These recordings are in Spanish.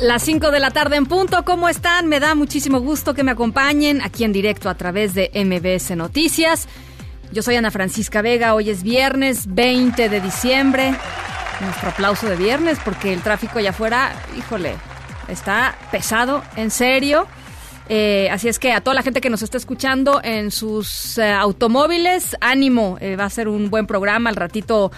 Las 5 de la tarde en punto, ¿cómo están? Me da muchísimo gusto que me acompañen aquí en directo a través de MBS Noticias. Yo soy Ana Francisca Vega, hoy es viernes 20 de diciembre. Nuestro aplauso de viernes porque el tráfico allá afuera, híjole, está pesado, en serio. Eh, así es que a toda la gente que nos está escuchando en sus eh, automóviles, ánimo, eh, va a ser un buen programa al ratito.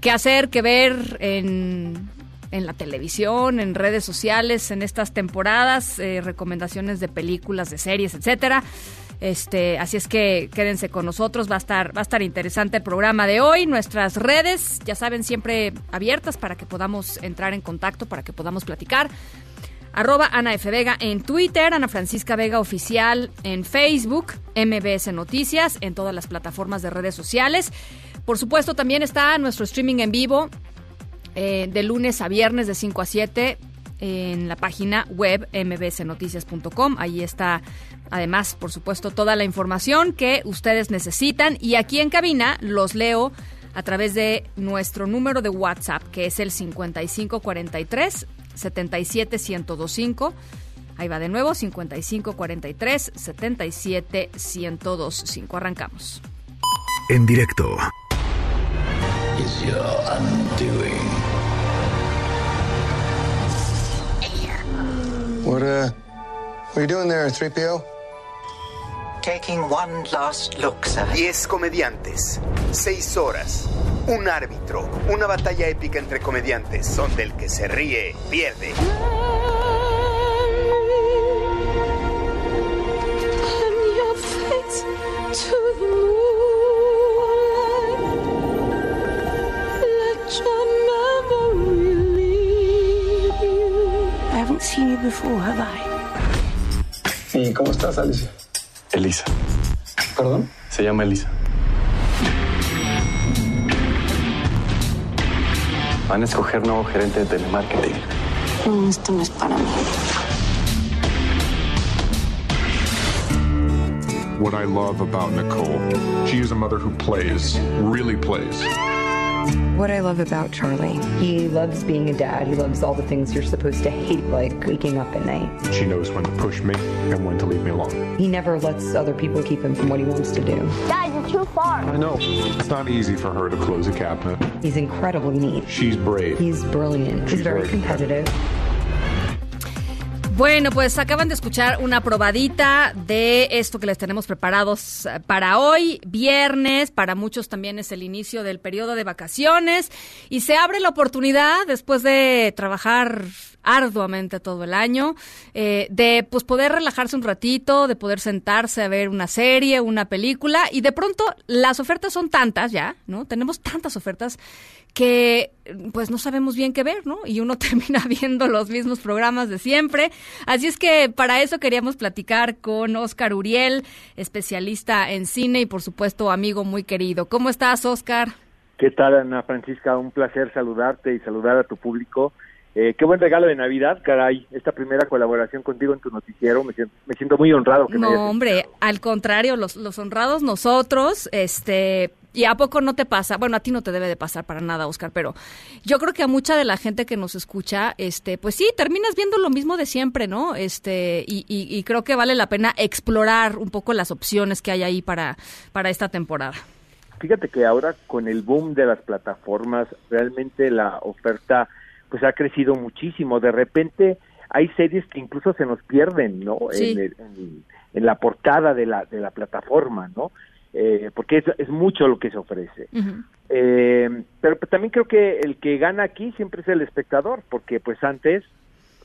¿Qué hacer, qué ver en, en la televisión, en redes sociales, en estas temporadas? eh, recomendaciones de películas, de series, etcétera. Este, así es que quédense con nosotros, va a estar, va a estar interesante el programa de hoy. Nuestras redes, ya saben, siempre abiertas para que podamos entrar en contacto, para que podamos platicar arroba Ana F. Vega en Twitter, Ana Francisca Vega Oficial en Facebook, MBS Noticias, en todas las plataformas de redes sociales. Por supuesto, también está nuestro streaming en vivo eh, de lunes a viernes de 5 a 7 en la página web mbsnoticias.com. Ahí está, además, por supuesto, toda la información que ustedes necesitan. Y aquí en cabina los leo a través de nuestro número de WhatsApp, que es el 5543 77125. Ahí va de nuevo, 5543 77125. Arrancamos. En directo is your undoing. What, uh, what are you doing there, 3PO? Taking one last look, sir. 10 comediantes, 6 horas, un árbitro, una batalla épica entre comediantes, donde el que se ríe pierde. I haven't seen you before, have I? ¿Y cómo estás, Alicia? Elisa. ¿Perdón? Se llama Elisa. Van a escoger nuevo gerente de telemarketing. No, esto no es para mí. what I love about Nicole. She is a mother who plays, really plays. What I love about Charlie, he loves being a dad. He loves all the things you're supposed to hate, like waking up at night. She knows when to push me and when to leave me alone. He never lets other people keep him from what he wants to do. Dad, you're too far. I know. It's not easy for her to close a cabinet. He's incredibly neat. She's brave. He's brilliant. He's She's very very competitive. Bueno, pues acaban de escuchar una probadita de esto que les tenemos preparados eh, para hoy, viernes, para muchos también es el inicio del periodo de vacaciones y se abre la oportunidad después de trabajar arduamente todo el año, eh, de pues poder relajarse un ratito, de poder sentarse a ver una serie, una película y de pronto las ofertas son tantas ya, ¿no? Tenemos tantas ofertas que pues no sabemos bien qué ver, ¿no? Y uno termina viendo los mismos programas de siempre. Así es que para eso queríamos platicar con Oscar Uriel, especialista en cine y por supuesto amigo muy querido. ¿Cómo estás, Oscar? ¿Qué tal, Ana Francisca? Un placer saludarte y saludar a tu público. Eh, qué buen regalo de Navidad, caray. Esta primera colaboración contigo en tu noticiero. Me siento, me siento muy honrado. Que me hayas No, hombre, al contrario, los, los honrados nosotros, este, y a poco no te pasa, bueno, a ti no te debe de pasar para nada, Oscar, pero yo creo que a mucha de la gente que nos escucha, este, pues sí, terminas viendo lo mismo de siempre, ¿no? Este, y, y, y creo que vale la pena explorar un poco las opciones que hay ahí para, para esta temporada. Fíjate que ahora con el boom de las plataformas, realmente la oferta pues ha crecido muchísimo. De repente hay series que incluso se nos pierden, ¿no? Sí. En, el- en- en la portada de la, de la plataforma, ¿no? Eh, porque es, es mucho lo que se ofrece. Eh, pero pues, también creo que el que gana aquí siempre es el espectador, porque pues antes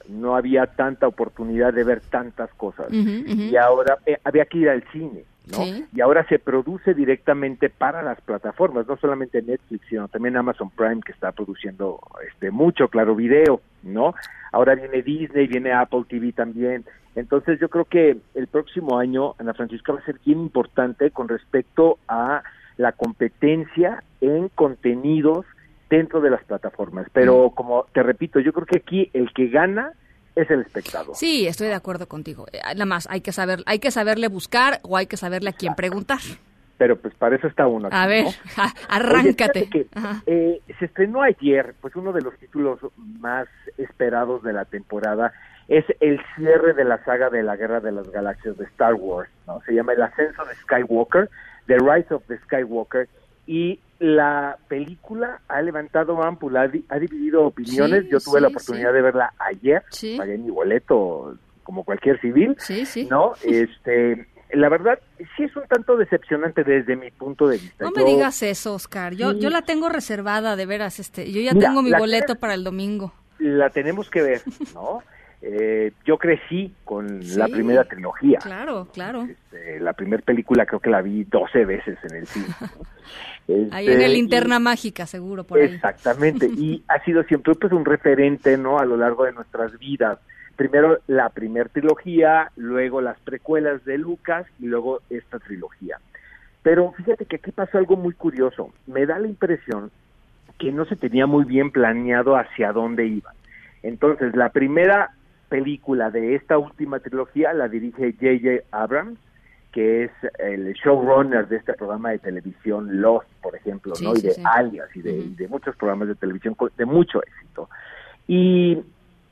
no había tanta oportunidad de ver tantas cosas y ahora eh, había que ir al cine. ¿no? Sí. Y ahora se produce directamente para las plataformas, no solamente Netflix, sino también Amazon Prime que está produciendo este mucho, claro, video, ¿no? Ahora viene Disney, viene Apple TV también. Entonces yo creo que el próximo año, Ana Francisca, va a ser bien importante con respecto a la competencia en contenidos dentro de las plataformas. Pero como te repito, yo creo que aquí el que gana es el espectador. Sí, estoy de acuerdo contigo. Eh, Nada más hay que saber, hay que saberle buscar o hay que saberle a quién preguntar. Pero pues para eso está uno. Aquí, A ver, ¿no? arráncate. Oye, que, eh, se estrenó ayer, pues uno de los títulos más esperados de la temporada es el cierre de la saga de la Guerra de las Galaxias de Star Wars, ¿no? Se llama El ascenso de Skywalker, The Rise of the Skywalker, y la película ha levantado ámpula, ha, di- ha dividido opiniones. Sí, Yo tuve sí, la oportunidad sí. de verla ayer, pagué mi boleto como cualquier civil, Sí, sí. ¿no? Este, la verdad, sí es un tanto decepcionante desde mi punto de vista. No me digas eso, Oscar. Yo, Sí. yo la tengo reservada, de veras. Este, yo ya Mira, tengo mi boleto para el domingo. la tenemos que ver, ¿no? Eh, yo crecí con la primera trilogía. Claro, claro. Este, la primera película creo que la vi 12 veces en el cine. Ahí Este, en el y- linterna mágica, seguro, por ahí. Exactamente, y ha sido siempre pues un referente, ¿no? A lo largo de nuestras vidas. Primero la primer trilogía, luego las precuelas de Lucas y luego esta trilogía. Pero fíjate que aquí pasó algo muy curioso. Me da la impresión que no se tenía muy bien planeado hacia dónde iba. Entonces, la primera película de esta última trilogía la dirige J.J. Abrams, que es el showrunner de este programa de televisión Lost, por ejemplo, Sí, ¿no? sí, y de sí. Alias y de, y de muchos programas de televisión de mucho éxito. Y,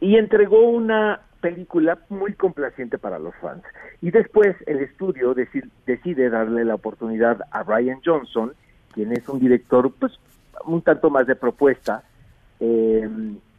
y entregó una película muy complaciente para los fans. Y después el estudio deci- decide darle la oportunidad a Ryan Johnson, quien es un director pues un tanto más de propuesta, eh,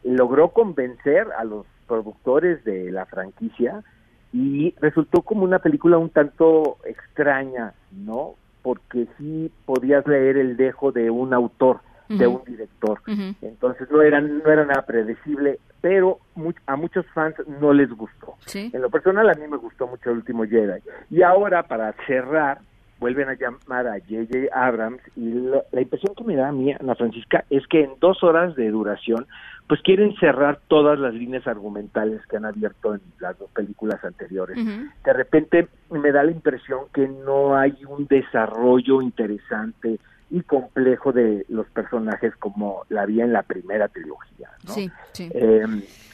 logró convencer a los productores de la franquicia y resultó como una película un tanto extraña, ¿no? Porque sí podías leer el dejo de un autor, de un director. Entonces no era, no era nada predecible, pero mu- a muchos fans no les gustó. Sí. En lo personal a mí me gustó mucho el último Jedi. Y ahora para cerrar, vuelven a llamar a J.J. Abrams y la, la impresión que me da a mí, Ana Francisca, es que en dos horas de duración, pues quieren cerrar todas las líneas argumentales que han abierto en las dos películas anteriores. De repente me da la impresión que no hay un desarrollo interesante y complejo de los personajes como la había en la primera trilogía. ¿no? Sí, sí. Eh,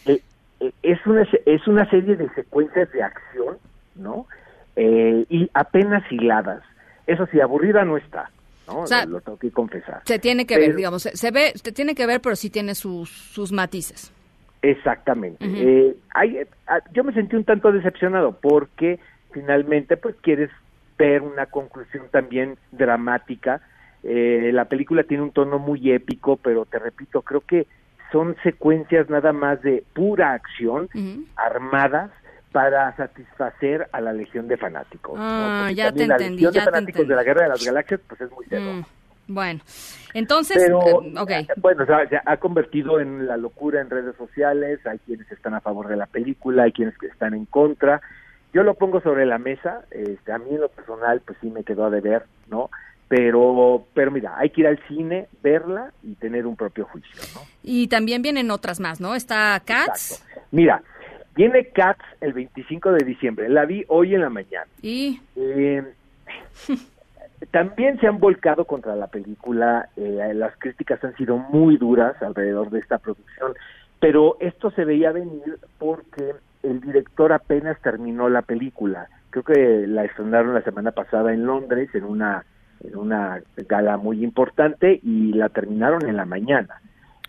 eh, eh, es una es una serie de secuencias de acción, ¿no? Eh, y apenas hiladas. Eso sí, aburrida no está, ¿no? O sea, lo, lo tengo que confesar. Se tiene que ver, digamos, se, se ve, se tiene que ver, pero sí tiene sus, sus matices. Exactamente. Eh, hay- ah, yo me sentí un tanto decepcionado porque finalmente pues quieres ver una conclusión también dramática. Eh, la película tiene un tono muy épico, pero te repito, creo que son secuencias nada más de pura acción, armadas, para satisfacer a la legión de fanáticos. Ah, ya te la entendí, legión ya de fanáticos entendí. de la Guerra de las Galaxias pues es muy celosa. Mm, Bueno, entonces, Pero, eh, eh, bueno, o sea, se ha convertido en la locura en redes sociales, hay quienes están a favor de la película, hay quienes que están en contra. Yo lo pongo sobre la mesa, este, a mí en lo personal, pues sí me quedó a deber, ¿no? Pero, pero mira, hay que ir al cine, verla y tener un propio juicio, ¿no? Y también vienen otras más, ¿no? Está Cats Mira, viene Cats el 25 de diciembre, la vi hoy en la mañana. y... Eh, también se han volcado contra la película, eh, las críticas han sido muy duras alrededor de esta producción, pero esto se veía venir porque el director apenas terminó la película. Creo que la estrenaron la semana pasada en Londres en una en una gala muy importante y la terminaron en la mañana.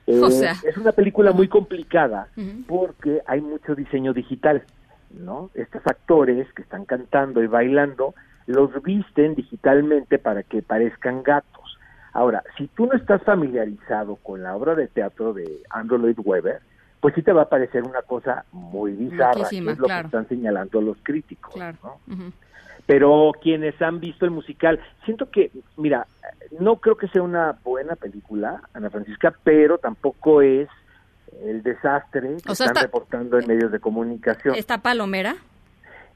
Eh, O sea. es una película muy complicada porque hay mucho diseño digital, ¿no? Estos actores que están cantando y bailando los visten digitalmente para que parezcan gatos. Ahora, si tú no estás familiarizado con la obra de teatro de Andrew Lloyd Webber, pues sí te va a parecer una cosa muy bizarra, que es lo claro. que están señalando los críticos. Claro. ¿no? Pero quienes han visto el musical, siento que, mira, no creo que sea una buena película, Ana Francisca, pero tampoco es el desastre que O sea, están está- reportando en medios de comunicación. ¿Está Palomera?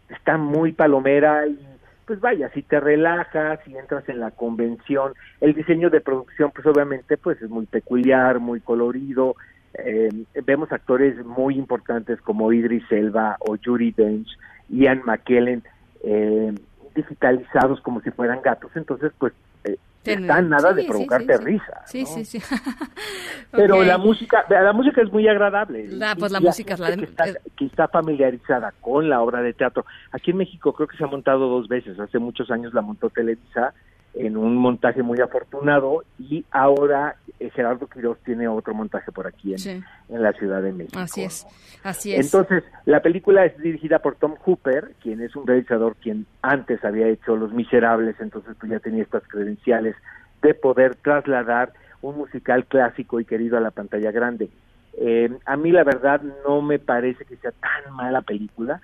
Está muy palomera y pues vaya, si te relajas, si entras en la convención, el diseño de producción, pues obviamente, pues es muy peculiar, muy colorido. Eh, vemos actores muy importantes como Idris Elba o Judy Dench, Ian McKellen, eh, digitalizados como si fueran gatos. Entonces, pues eh, está nada de provocarte risa. Sí, sí, sí. Pero la música, la música es muy agradable. La, pues la música es la que está, que está familiarizada con la obra de teatro. Aquí en México creo que se ha montado dos veces. Hace muchos años la montó Televisa en un montaje muy afortunado y ahora eh, Gerardo Quiroz tiene otro montaje por aquí en, en la Ciudad de México. Así es, así es. Entonces, la película es dirigida por Tom Hooper, quien es un realizador quien antes había hecho Los Miserables, entonces pues ya tenía estas credenciales de poder trasladar un musical clásico y querido a la pantalla grande. Eh, a mí la verdad no me parece que sea tan mala película,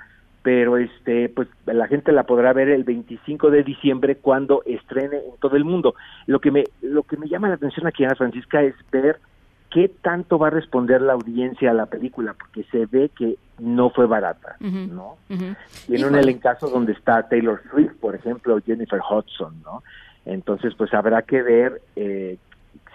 pero este pues la gente la podrá ver el 25 de diciembre cuando estrene en todo el mundo. Lo que me lo que me llama la atención aquí Ana Francisca es ver qué tanto va a responder la audiencia a la película, porque se ve que no fue barata, ¿no? Y en un elencazo donde está Taylor Swift, por ejemplo, o Jennifer Hudson, ¿no? Entonces, pues habrá que ver eh,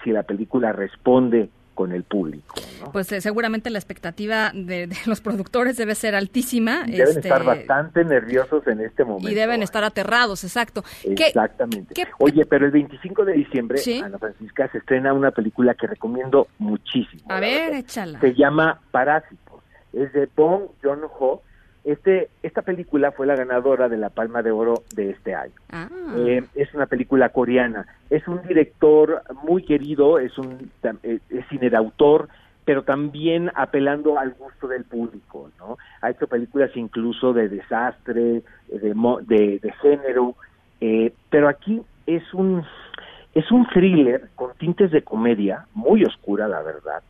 si la película responde con el público. Pues eh, seguramente la expectativa de, los productores debe ser altísima. Deben este, estar bastante nerviosos en este momento. Y deben estar aterrados, exacto. Exactamente. Oye, pero el 25 de diciembre, Ana Francisca, se estrena una película que recomiendo muchísimo. A ver, échala. Se llama Parásitos. Es de Bong Joon-ho. Este, esta película fue la ganadora de la Palma de Oro de este año. Ah. Eh, es una película coreana. Es un director muy querido, es un es cine de autor, pero también apelando al gusto del público, ¿no? Ha hecho películas incluso de desastre, de, de, género, eh, pero aquí es un es un thriller con tintes de comedia, muy oscura, la verdad,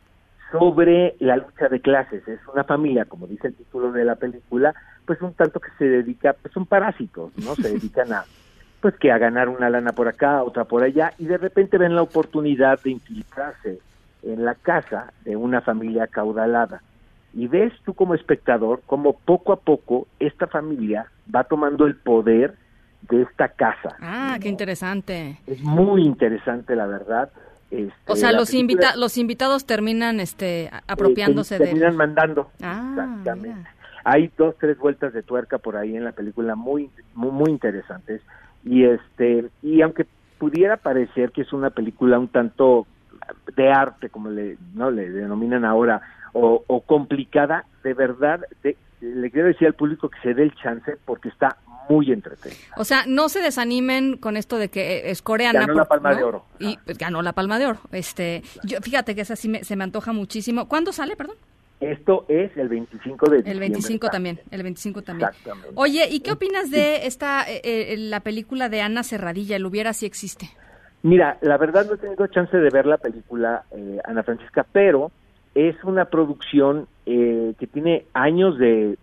sobre la lucha de clases. Es una familia, como dice el título de la película, pues un tanto que se dedica, pues son parásitos, ¿no? Se dedican a, pues que a ganar una lana por acá, otra por allá, y de repente ven la oportunidad de infiltrarse en la casa de una familia caudalada. Y ves tú como espectador como poco a poco esta familia va tomando el poder de esta casa. Ah, qué interesante. Es muy interesante, la verdad. Este, o sea, los, invita los invitados terminan este, apropiándose de... Terminan mandando. Ah, Exactamente. Hay dos, tres vueltas de tuerca por ahí en la película muy, muy, muy interesantes. Y, este, y aunque pudiera parecer que es una película un tanto de arte, como le, ¿no? le denominan ahora, o, o complicada, de verdad, le quiero decir al público que se dé el chance porque está muy entretenida. O sea, no se desanimen con esto de que es coreana. Ganó la Palma de Oro. Y pues, ganó la Palma de Oro. Este, yo, fíjate que esa sí me, se me antoja muchísimo. ¿Cuándo sale, perdón? Esto es el 25 de. El 25 también, el 25 también. Exactamente. Oye, ¿y qué opinas de esta, eh, eh, la película de Ana Serradilla, El hubiera si existe? Mira, la verdad no he tenido chance de ver la película, eh, Ana Francisca, pero es una producción eh, que tiene años de,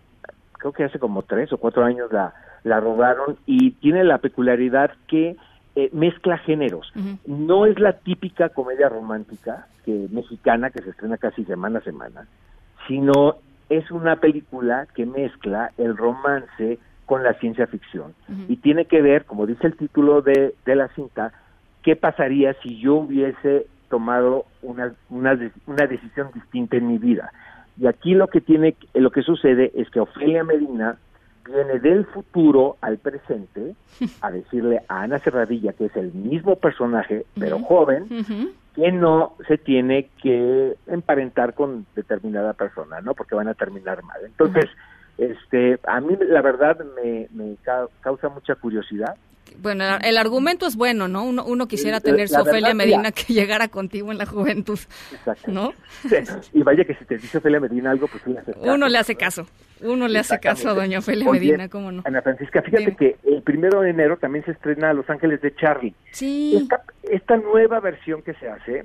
creo que hace como tres o cuatro años la, la rodaron y tiene la peculiaridad que eh, mezcla géneros. No es la típica comedia romántica que mexicana que se estrena casi semana a semana, sino es una película que mezcla el romance con la ciencia ficción y tiene que ver, como dice el título de, de la cinta, qué pasaría si yo hubiese tomado una, una, una decisión distinta en mi vida. Y aquí lo que tiene, lo que sucede es que Ofelia Medina viene del futuro al presente a decirle a Ana Serradilla, que es el mismo personaje, pero joven, que no se tiene que emparentar con determinada persona, ¿no? Porque van a terminar mal. Entonces, este, a mí la verdad me, me causa mucha curiosidad. Bueno, el argumento es bueno, ¿no? Uno, uno quisiera tener su Ofelia Medina que llegara contigo en la juventud, Exacto. ¿no? Y vaya que si te dice Ofelia Medina algo, pues le hace caso. Uno le hace caso, uno le hace caso a doña Ofelia Medina, ¿cómo no? Ana Francisca, fíjate que el primero de enero también se estrena Los Ángeles de Charlie. Sí. Esta, esta nueva versión que se hace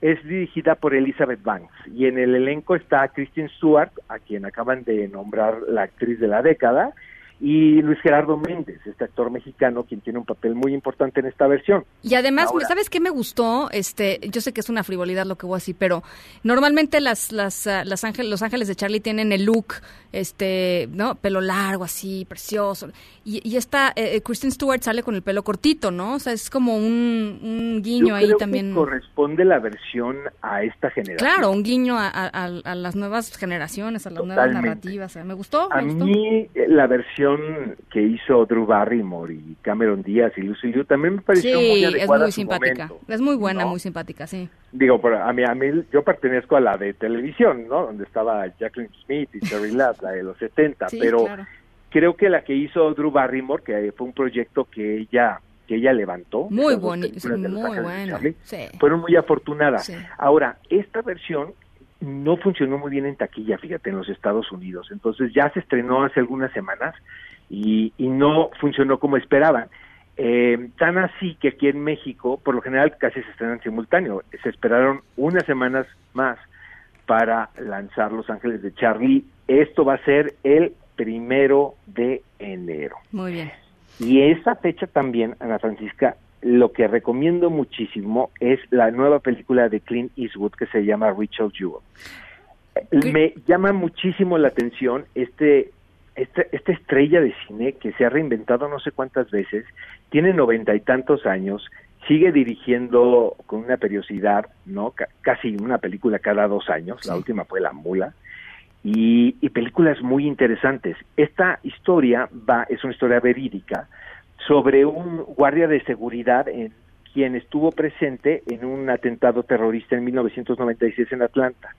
es dirigida por Elizabeth Banks y en el elenco está Kristen Stewart, a quien acaban de nombrar la actriz de la década, y Luis Gerardo Méndez, este actor mexicano, quien tiene un papel muy importante en esta versión. Y además, ¿sabes qué me gustó? Este, yo sé que es una frivolidad lo que voy a decir, pero normalmente las, las, ah, las ángeles, los ángeles de Charlie tienen el look, este, ¿no? Pelo largo, así, precioso. Y, y esta, eh, eh, Kristen Stewart sale con el pelo cortito, ¿no? O sea, es como un, guiño ahí también. corresponde la versión a esta generación. Claro, un guiño a, las nuevas generaciones, a las nuevas narrativas. me gustó. a mí eh, la versión que hizo Drew Barrymore y Cameron Díaz y Lucy Liu también me pareció muy adecuada. es muy simpática. es muy buena, muy simpática, sí. Digo, pero a mí, a mí, yo pertenezco a la de televisión, ¿no? Donde estaba Jacqueline Smith y Terry Ladd, la de los 70, pero creo que la que hizo Drew Barrymore, que fue un proyecto que ella que ella levantó. Muy bonito, muy bueno. Fueron muy afortunadas. Ahora, esta versión no funcionó muy bien en taquilla, fíjate, en los Estados Unidos. Entonces ya se estrenó hace algunas semanas y, y no funcionó como esperaban. Eh, tan así que aquí en México, por lo general, casi se estrenan simultáneo. Se esperaron unas semanas más para lanzar Los Ángeles de Charlie. Esto va a ser el primero de enero. Muy bien. Y esa fecha también, Ana Francisca, lo que recomiendo muchísimo es la nueva película de Clint Eastwood que se llama Richard Jewell. Me llama muchísimo la atención este, este, esta estrella de cine que se ha reinventado no sé cuántas veces, tiene noventa y tantos años, sigue dirigiendo con una periodicidad, ¿no? casi una película cada dos años, la última fue La Mula, y, y, películas muy interesantes. Esta historia va, es una historia verídica, sobre un guardia de seguridad en quien estuvo presente en un atentado terrorista en 1996 en Atlanta.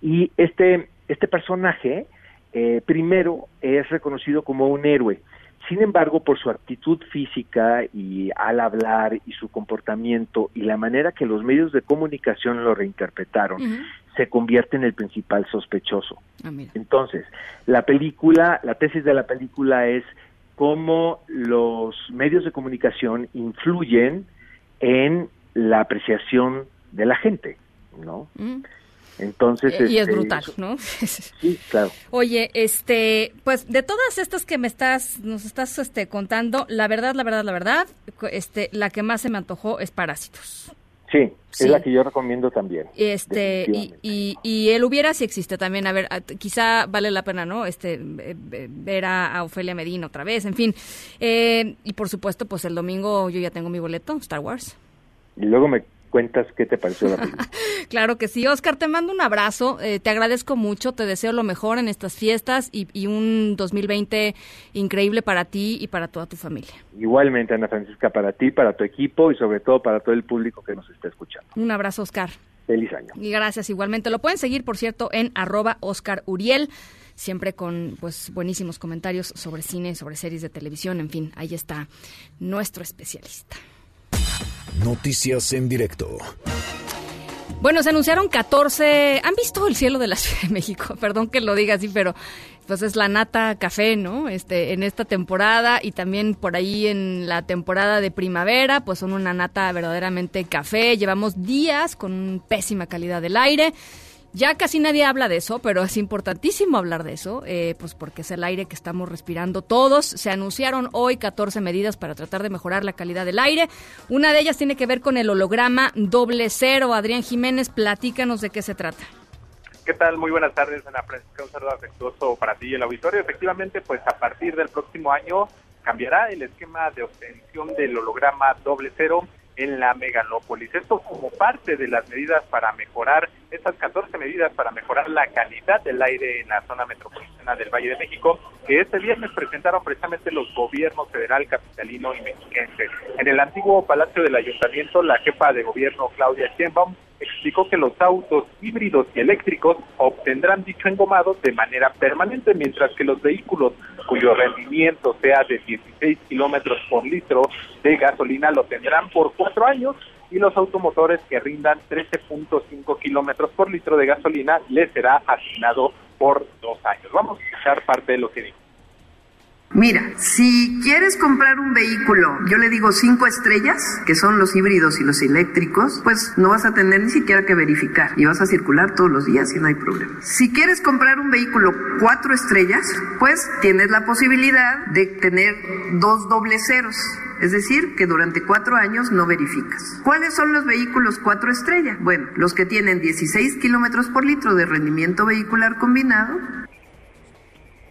Y este, este personaje eh, primero es reconocido como un héroe. Sin embargo, por su actitud física y al hablar y su comportamiento y la manera que los medios de comunicación lo reinterpretaron, se convierte en el principal sospechoso. Ah, Entonces, la película, la tesis de la película es cómo los medios de comunicación influyen en la apreciación de la gente, ¿no? Mm. Entonces, y es este, brutal, ¿no? sí, claro. Oye, este, pues de todas estas que me estás, nos estás, este, contando, la verdad, la verdad, la verdad, este, la que más se me antojó es Parásitos. Sí, es la que yo recomiendo también. Este y, y, él hubiera si existe también. A ver, quizá vale la pena, ¿no? Este ver a, Ofelia Medina otra vez, en fin. Eh, y por supuesto, pues el domingo yo ya tengo mi boleto, Star Wars. Y luego me cuentas qué te pareció la película. claro que sí, Oscar, te mando un abrazo, eh, te agradezco mucho, te deseo lo mejor en estas fiestas y, y, un 2020 increíble para ti y para toda tu familia. Igualmente, Ana Francisca, para ti, para tu equipo y sobre todo para todo el público que nos está escuchando. Un abrazo, Oscar. Feliz año. Y gracias igualmente. Lo pueden seguir, por cierto, en arroba Oscar Uriel siempre con pues buenísimos comentarios sobre cine, sobre series de televisión, en fin, ahí está nuestro especialista. Noticias en directo. Bueno, se anunciaron 14. ¿Han visto el cielo de la Ciudad de México? Perdón que lo diga así, pero pues es la nata café, ¿no? Este, en esta temporada y también por ahí en la temporada de primavera, pues son una nata verdaderamente café. Llevamos días con pésima calidad del aire. Ya casi nadie habla de eso, pero es importantísimo hablar de eso, eh, pues porque es el aire que estamos respirando todos. Se anunciaron hoy 14 medidas para tratar de mejorar la calidad del aire. Una de ellas tiene que ver con el holograma doble cero. Adrián Jiménez, platícanos de qué se trata. ¿Qué tal? Muy buenas tardes, Ana Francisca. Un saludo afectuoso para ti y el auditorio. Efectivamente, pues a partir del próximo año cambiará el esquema de obtención del holograma doble cero en la megalópolis. Esto como parte de las medidas para mejorar, estas 14 medidas para mejorar la calidad del aire en la zona metropolitana del Valle de México, que este viernes presentaron precisamente los gobiernos federal, capitalino y mexiquense. En el antiguo Palacio del Ayuntamiento, la jefa de gobierno, Claudia Sheinbaum, explicó que los autos híbridos y eléctricos obtendrán dicho engomado de manera permanente, mientras que los vehículos cuyo rendimiento sea de 16 kilómetros por litro de gasolina lo tendrán por cuatro años y los automotores que rindan 13.5 kilómetros por litro de gasolina les será asignado por dos años. Vamos a escuchar parte de lo que dijo Mira, si quieres comprar un vehículo, yo le digo cinco estrellas, que son los híbridos y los eléctricos, pues no vas a tener ni siquiera que verificar y vas a circular todos los días y no hay problema. Si quieres comprar un vehículo cuatro estrellas, pues tienes la posibilidad de tener dos doble ceros. Es decir, que durante cuatro años no verificas. ¿Cuáles son los vehículos cuatro estrellas? Bueno, los que tienen 16 kilómetros por litro de rendimiento vehicular combinado,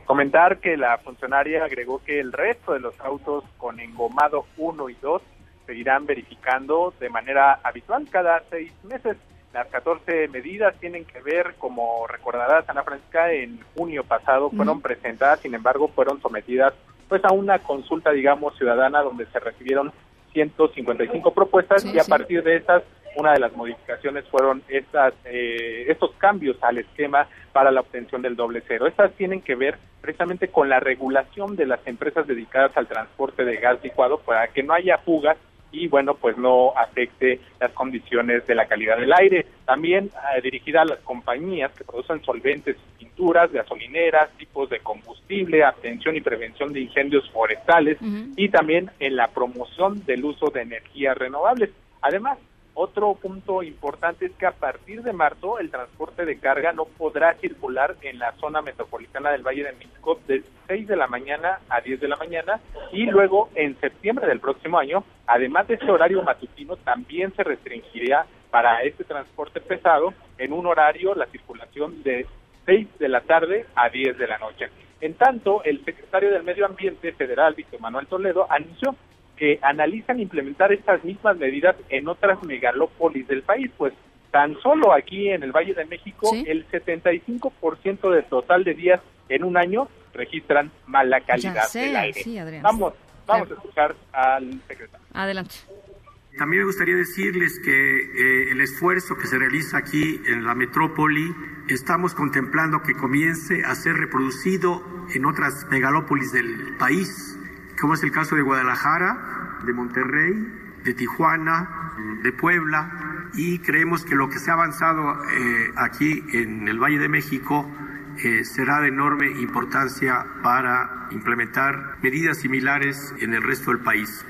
Comentar que la funcionaria agregó que el resto de los autos con engomado 1 y 2 seguirán verificando de manera habitual cada seis meses. Las 14 medidas tienen que ver, como recordará Ana Francisca, en junio pasado fueron presentadas, sin embargo, fueron sometidas pues a una consulta, digamos, ciudadana donde se recibieron 155 propuestas y a partir de estas una de las modificaciones fueron estas, eh, estos cambios al esquema para la obtención del doble cero. Estas tienen que ver precisamente con la regulación de las empresas dedicadas al transporte de gas licuado para que no haya fugas y bueno, pues no afecte las condiciones de la calidad del aire. También eh, dirigida a las compañías que producen solventes, pinturas, gasolineras, tipos de combustible, atención y prevención de incendios forestales y también en la promoción del uso de energías renovables. Además, otro punto importante es que a partir de marzo el transporte de carga no podrá circular en la zona metropolitana del Valle de México de 6 de la mañana a 10 de la mañana y luego en septiembre del próximo año, además de ese horario matutino, también se restringirá para este transporte pesado en un horario la circulación de 6 de la tarde a 10 de la noche. En tanto, el secretario del Medio Ambiente federal, Víctor Manuel Toledo, anunció que analizan implementar estas mismas medidas en otras megalópolis del país, pues tan solo aquí en el Valle de México el 75% del total de días en un año registran mala calidad del aire. vamos, vamos a escuchar al secretario. Adelante. También me gustaría decirles que eh, el esfuerzo que se realiza aquí en la metrópoli estamos contemplando que comience a ser reproducido en otras megalópolis del país como es el caso de Guadalajara, de Monterrey, de Tijuana, de Puebla, y creemos que lo que se ha avanzado eh, aquí en el Valle de México eh, será de enorme importancia para implementar medidas similares en el resto del país.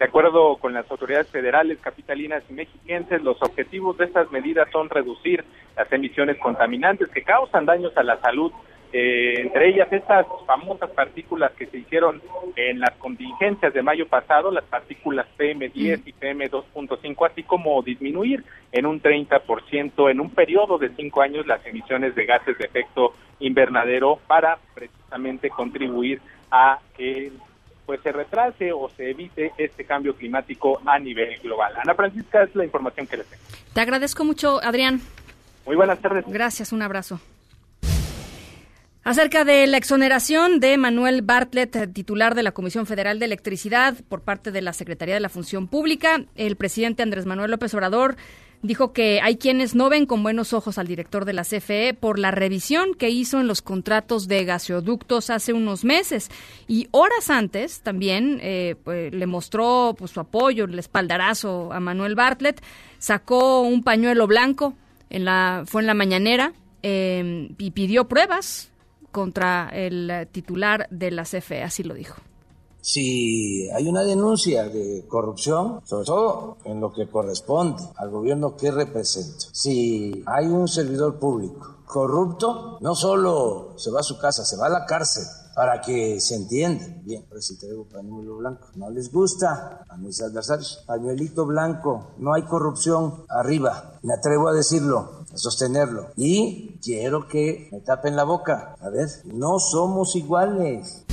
De acuerdo con las autoridades federales, capitalinas y mexiquenses, los objetivos de estas medidas son reducir las emisiones contaminantes que causan daños a la salud eh, entre ellas estas famosas partículas que se hicieron en las contingencias de mayo pasado, las partículas PM10 y PM2.5, así como disminuir en un 30% en un periodo de cinco años las emisiones de gases de efecto invernadero para precisamente contribuir a que pues se retrase o se evite este cambio climático a nivel global. Ana Francisca, es la información que les tengo. Te agradezco mucho, Adrián. Muy buenas tardes. Gracias, un abrazo. Acerca de la exoneración de Manuel Bartlett, titular de la Comisión Federal de Electricidad, por parte de la Secretaría de la Función Pública, el presidente Andrés Manuel López Obrador dijo que hay quienes no ven con buenos ojos al director de la CFE por la revisión que hizo en los contratos de gaseoductos hace unos meses. Y horas antes también eh, pues, le mostró pues, su apoyo, el espaldarazo a Manuel Bartlett, sacó un pañuelo blanco, en la, fue en la mañanera, eh, y pidió pruebas contra el titular de la CFE, así lo dijo. Si hay una denuncia de corrupción, sobre todo en lo que corresponde al gobierno que represento, si hay un servidor público corrupto, no solo se va a su casa, se va a la cárcel para que se entienda. Bien, pero si traigo pañuelo blanco, no les gusta a mis adversarios. Pañuelito blanco, no hay corrupción arriba. Me atrevo a decirlo, a sostenerlo. Y quiero que me tapen la boca. A ver, no somos iguales.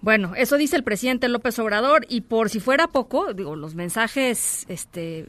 Bueno, eso dice el presidente López Obrador y por si fuera poco, digo, los mensajes este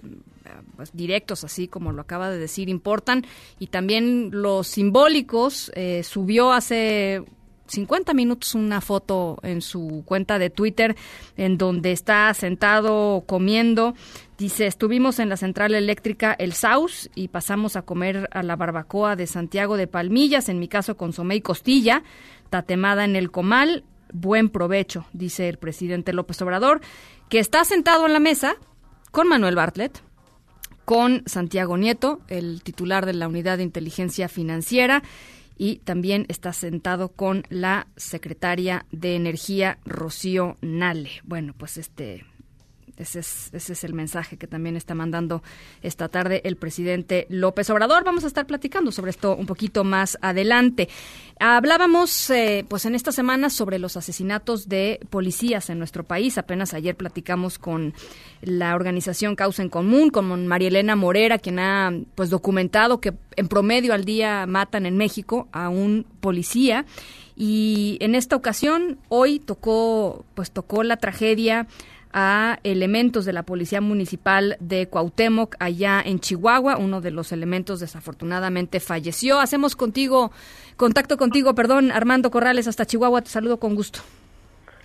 pues, directos, así como lo acaba de decir, importan y también los simbólicos. Eh, subió hace 50 minutos una foto en su cuenta de Twitter en donde está sentado comiendo. Dice, estuvimos en la central eléctrica El Saus y pasamos a comer a la barbacoa de Santiago de Palmillas, en mi caso consomé y costilla, tatemada en el comal. Buen provecho, dice el presidente López Obrador, que está sentado en la mesa con Manuel Bartlett, con Santiago Nieto, el titular de la Unidad de Inteligencia Financiera, y también está sentado con la secretaria de Energía, Rocío Nale. Bueno, pues este ese es, ese es el mensaje que también está mandando esta tarde el presidente López Obrador. Vamos a estar platicando sobre esto un poquito más adelante. Hablábamos, eh, pues en esta semana, sobre los asesinatos de policías en nuestro país. Apenas ayer platicamos con la organización Causa en Común, con María Elena Morera, quien ha pues documentado que en promedio al día matan en México a un policía. Y en esta ocasión, hoy tocó, pues tocó la tragedia a elementos de la Policía Municipal de Cuauhtémoc allá en Chihuahua. Uno de los elementos desafortunadamente falleció. Hacemos contigo, contacto contigo, perdón, Armando Corrales hasta Chihuahua. Te saludo con gusto.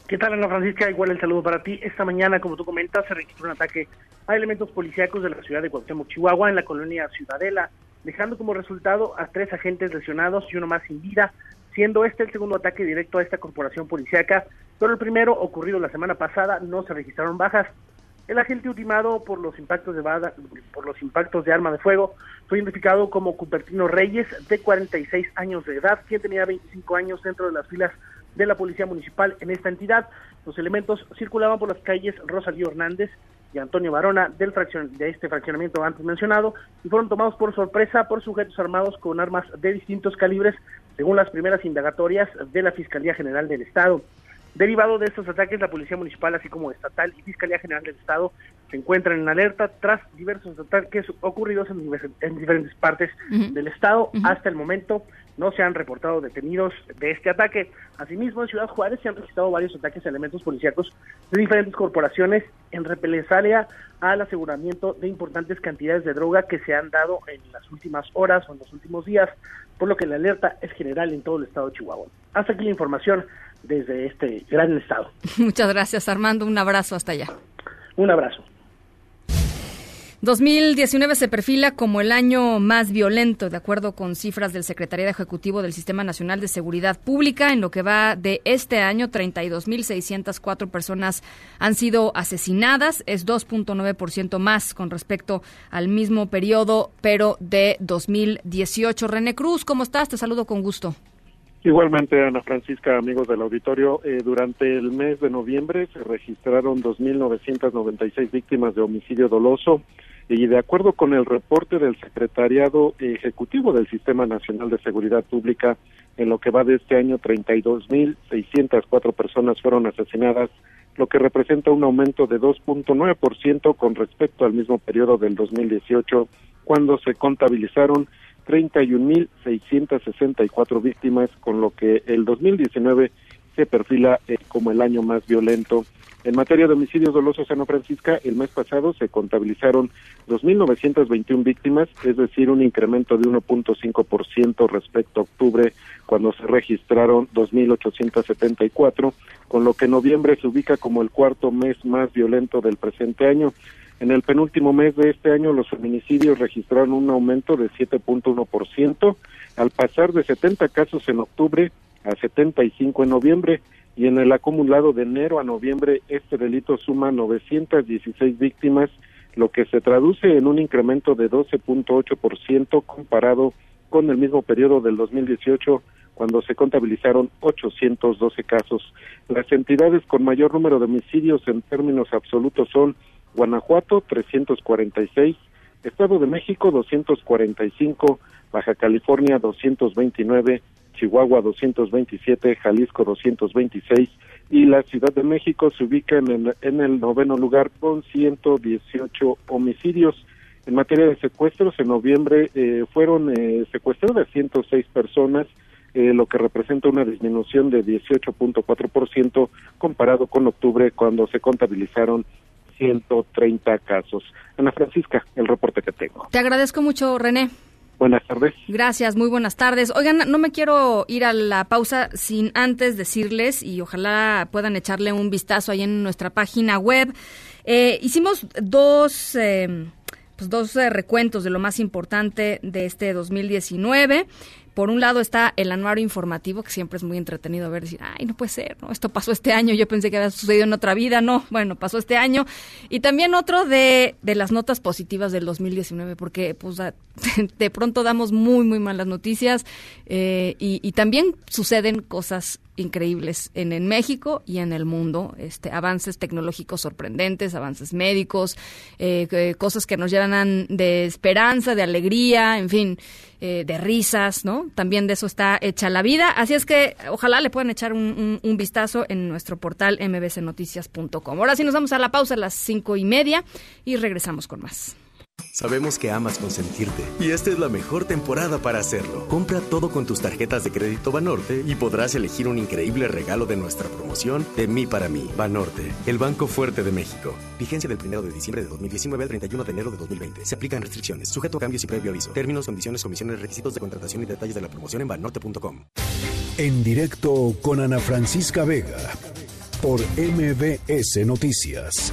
¿Qué tal, Ana Francisca? Igual el saludo para ti. Esta mañana, como tú comentas, se registró un ataque a elementos policíacos de la ciudad de Cuauhtémoc, Chihuahua, en la colonia Ciudadela, dejando como resultado a tres agentes lesionados y uno más sin vida, siendo este el segundo ataque directo a esta corporación policíaca, pero el primero, ocurrido la semana pasada, no se registraron bajas. El agente ultimado por los impactos de por los impactos de arma de fuego fue identificado como Cupertino Reyes, de 46 años de edad, quien tenía 25 años dentro de las filas de la Policía Municipal en esta entidad. Los elementos circulaban por las calles Rosalío Hernández y Antonio Barona del fraccion de este fraccionamiento antes mencionado y fueron tomados por sorpresa por sujetos armados con armas de distintos calibres, según las primeras indagatorias de la Fiscalía General del Estado. Derivado de estos ataques, la Policía Municipal, así como Estatal y Fiscalía General del Estado, se encuentran en alerta tras diversos ataques ocurridos en, diferentes partes del Estado. Hasta el momento no se han reportado detenidos de este ataque. Asimismo, en Ciudad Juárez se han registrado varios ataques a elementos policíacos de diferentes corporaciones en represalia al aseguramiento de importantes cantidades de droga que se han dado en las últimas horas o en los últimos días, por lo que la alerta es general en todo el estado de Chihuahua. Hasta aquí la información desde este gran estado. Muchas gracias, Armando. Un abrazo hasta allá. Un abrazo. 2019 se perfila como el año más violento, de acuerdo con cifras del Secretariado Ejecutivo del Sistema Nacional de Seguridad Pública. En lo que va de este año, 32.604 personas han sido asesinadas. Es 2.9% más con respecto al mismo periodo, pero de 2018. René Cruz, ¿cómo estás? Te saludo con gusto. Igualmente, Ana Francisca, amigos del auditorio, eh, durante el mes de noviembre se registraron 2.996 víctimas de homicidio doloso y de acuerdo con el reporte del Secretariado Ejecutivo del Sistema Nacional de Seguridad Pública, en lo que va de este año, 32.604 personas fueron asesinadas, lo que representa un aumento de 2.9% con respecto al mismo periodo del 2018, cuando se contabilizaron 31.664 víctimas, con lo que el 2019 se perfila eh, como el año más violento. En materia de homicidios dolosos San Francisca, el mes pasado se contabilizaron 2.921 víctimas, es decir, un incremento de 1.5% respecto a octubre, cuando se registraron 2.874, con lo que noviembre se ubica como el cuarto mes más violento del presente año. En el penúltimo mes de este año, los feminicidios registraron un aumento de 7.1%, al pasar de 70 casos en octubre a 75 en noviembre, y en el acumulado de enero a noviembre, este delito suma 916 víctimas, lo que se traduce en un incremento de 12.8% comparado con el mismo periodo del 2018, cuando se contabilizaron 812 casos. Las entidades con mayor número de homicidios en términos absolutos son Guanajuato 346, Estado de México 245, Baja California 229, Chihuahua 227, Jalisco 226 y la Ciudad de México se ubica en el, en el noveno lugar con 118 homicidios. En materia de secuestros, en noviembre eh, fueron eh, secuestradas 106 personas, eh, lo que representa una disminución de 18.4% comparado con octubre cuando se contabilizaron 130 casos. Ana Francisca, el reporte que tengo. Te agradezco mucho, René. Buenas tardes. Gracias, muy buenas tardes. Oigan, no me quiero ir a la pausa sin antes decirles, y ojalá puedan echarle un vistazo ahí en nuestra página web. Eh, hicimos dos... Eh, pues, dos eh, recuentos de lo más importante de este 2019. Por un lado está el anuario informativo, que siempre es muy entretenido ver, decir, ay, no puede ser, ¿no? Esto pasó este año, yo pensé que había sucedido en otra vida, no, bueno, pasó este año. Y también otro de, de las notas positivas del 2019, porque pues de pronto damos muy, muy malas noticias eh, y, y también suceden cosas increíbles en, en, México y en el mundo, este, avances tecnológicos sorprendentes, avances médicos, eh, cosas que nos llenan de esperanza, de alegría, en fin, eh, de risas, ¿no? También de eso está hecha la vida. Así es que ojalá le puedan echar un, vistazo en nuestro portal mbcnoticias.com. Ahora sí nos vamos a la pausa a las cinco y media y regresamos con más. Sabemos que amas consentirte y esta es la mejor temporada para hacerlo. Compra todo con tus tarjetas de crédito Banorte y podrás elegir un increíble regalo de nuestra promoción de mí para mí. Banorte, el banco fuerte de México. Vigencia del 1 de diciembre de 2019 al 31 de enero de 2020. Se aplican restricciones, sujeto a cambios y previo aviso. Términos, condiciones, comisiones, requisitos de contratación y detalles de la promoción en banorte.com. En directo con Ana Francisca Vega por MBS Noticias.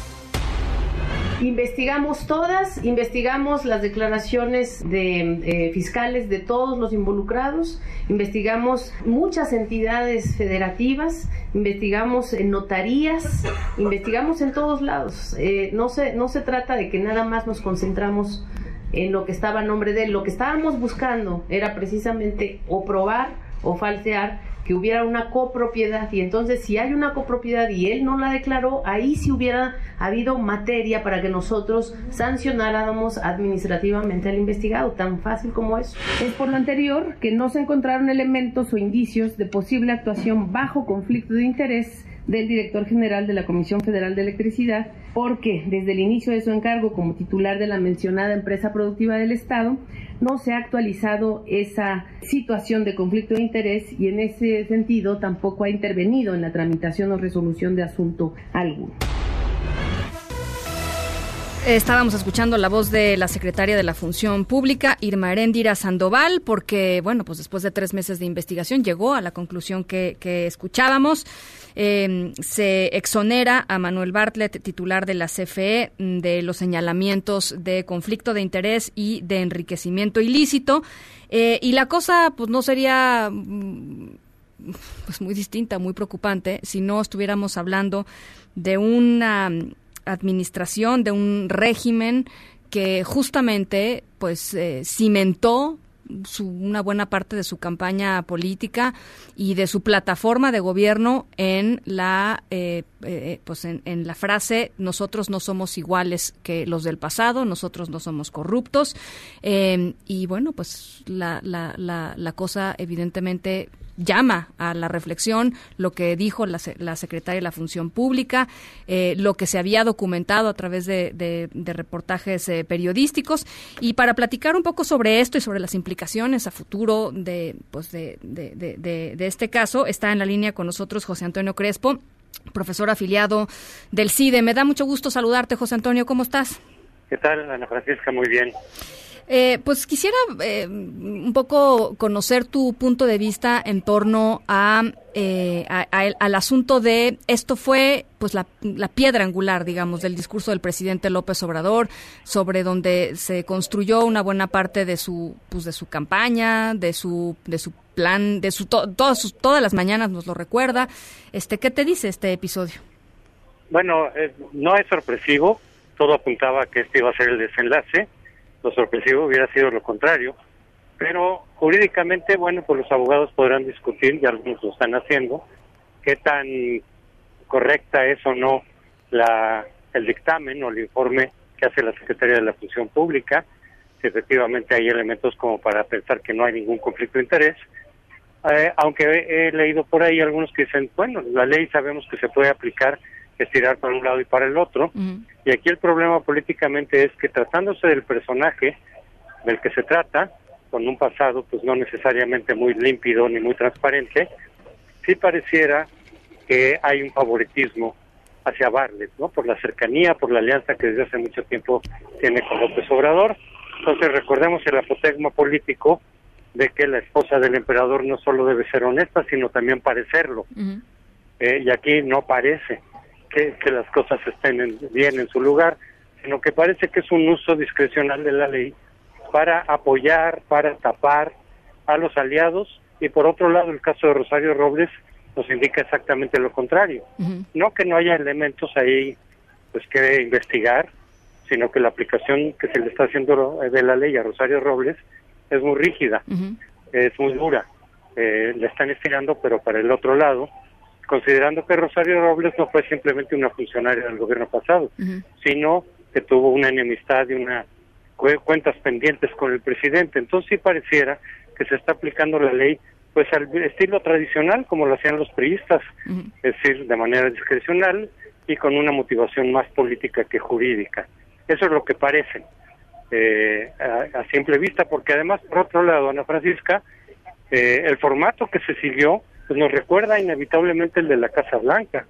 Investigamos todas, investigamos las declaraciones de eh, fiscales de todos los involucrados, investigamos muchas entidades federativas, investigamos en notarías, investigamos en todos lados. Eh, no, se, no se trata de que nada más nos concentramos en lo que estaba a nombre de él. Lo que estábamos buscando era precisamente o probar o falsear que hubiera una copropiedad y entonces si hay una copropiedad y él no la declaró, ahí sí hubiera habido materia para que nosotros sancionáramos administrativamente al investigado, tan fácil como eso. Es por lo anterior que no se encontraron elementos o indicios de posible actuación bajo conflicto de interés del director general de la Comisión Federal de Electricidad, porque desde el inicio de su encargo como titular de la mencionada empresa productiva del Estado, no se ha actualizado esa situación de conflicto de interés y en ese sentido tampoco ha intervenido en la tramitación o resolución de asunto alguno. Estábamos escuchando la voz de la secretaria de la Función Pública, Irma Heréndira Sandoval, porque, bueno, pues después de tres meses de investigación llegó a la conclusión que, que escuchábamos. Eh, se exonera a Manuel Bartlett, titular de la CFE, de los señalamientos de conflicto de interés y de enriquecimiento ilícito. Eh, y la cosa, pues, no sería pues muy distinta, muy preocupante, si no estuviéramos hablando de una administración, de un régimen que justamente pues eh, cimentó su, una buena parte de su campaña política y de su plataforma de gobierno en la eh, eh, pues en, en, la frase nosotros no somos iguales que los del pasado nosotros no somos corruptos eh, y bueno pues la, la, la, la cosa evidentemente llama a la reflexión lo que dijo la, la secretaria de la Función Pública, eh, lo que se había documentado a través de, de, reportajes eh, periodísticos. Y para platicar un poco sobre esto y sobre las implicaciones a futuro de, pues de, de este caso, está en la línea con nosotros José Antonio Crespo, profesor afiliado del CIDE. Me da mucho gusto saludarte, José Antonio. ¿Cómo estás? ¿Qué tal, Ana Francisca? Muy bien. Eh, pues quisiera eh, un poco conocer tu punto de vista en torno a, eh, al asunto de esto fue pues la, piedra angular, digamos, del discurso del presidente López Obrador, sobre donde se construyó una buena parte de su pues de su campaña, de su de su plan, de su to, todas sus, todas las mañanas nos lo recuerda. Este, ¿qué te dice este episodio? Bueno, no es sorpresivo. Todo apuntaba que este iba a ser el desenlace lo sorpresivo hubiera sido lo contrario. Pero jurídicamente, bueno, pues los abogados podrán discutir, y algunos lo están haciendo, qué tan correcta es o no la, el dictamen o el informe que hace la Secretaría de la Función Pública, si efectivamente hay elementos como para pensar que no hay ningún conflicto de interés. Eh, aunque he, he leído por ahí algunos que dicen, bueno, la ley sabemos que se puede aplicar estirar para un lado y para el otro. Uh -huh. Y aquí el problema políticamente es que tratándose del personaje del que se trata, con un pasado pues no necesariamente muy límpido ni muy transparente, sí pareciera que hay un favoritismo hacia Barlet, ¿no? Por la cercanía, por la alianza que desde hace mucho tiempo tiene con López Obrador. Entonces recordemos el apotegma político de que la esposa del emperador no solo debe ser honesta, sino también parecerlo. Eh, y aquí no parece que, que las cosas estén bien en su lugar, sino que parece que es un uso discrecional de la ley para apoyar, para tapar a los aliados y por otro lado el caso de Rosario Robles nos indica exactamente lo contrario. No que no haya elementos ahí pues que investigar, sino que la aplicación que se le está haciendo de la ley a Rosario Robles es muy rígida, es muy dura. Eh, le están estirando, pero para el otro lado, considerando que Rosario Robles no fue simplemente una funcionaria del gobierno pasado, sino que tuvo una enemistad y una cuentas pendientes con el presidente. Entonces sí pareciera que se está aplicando la ley pues al estilo tradicional como lo hacían los priistas, es decir, de manera discrecional y con una motivación más política que jurídica. Eso es lo que parece eh, a, simple vista, porque además, por otro lado, Ana Francisca, eh, el formato que se siguió pues nos recuerda inevitablemente el de la Casa Blanca,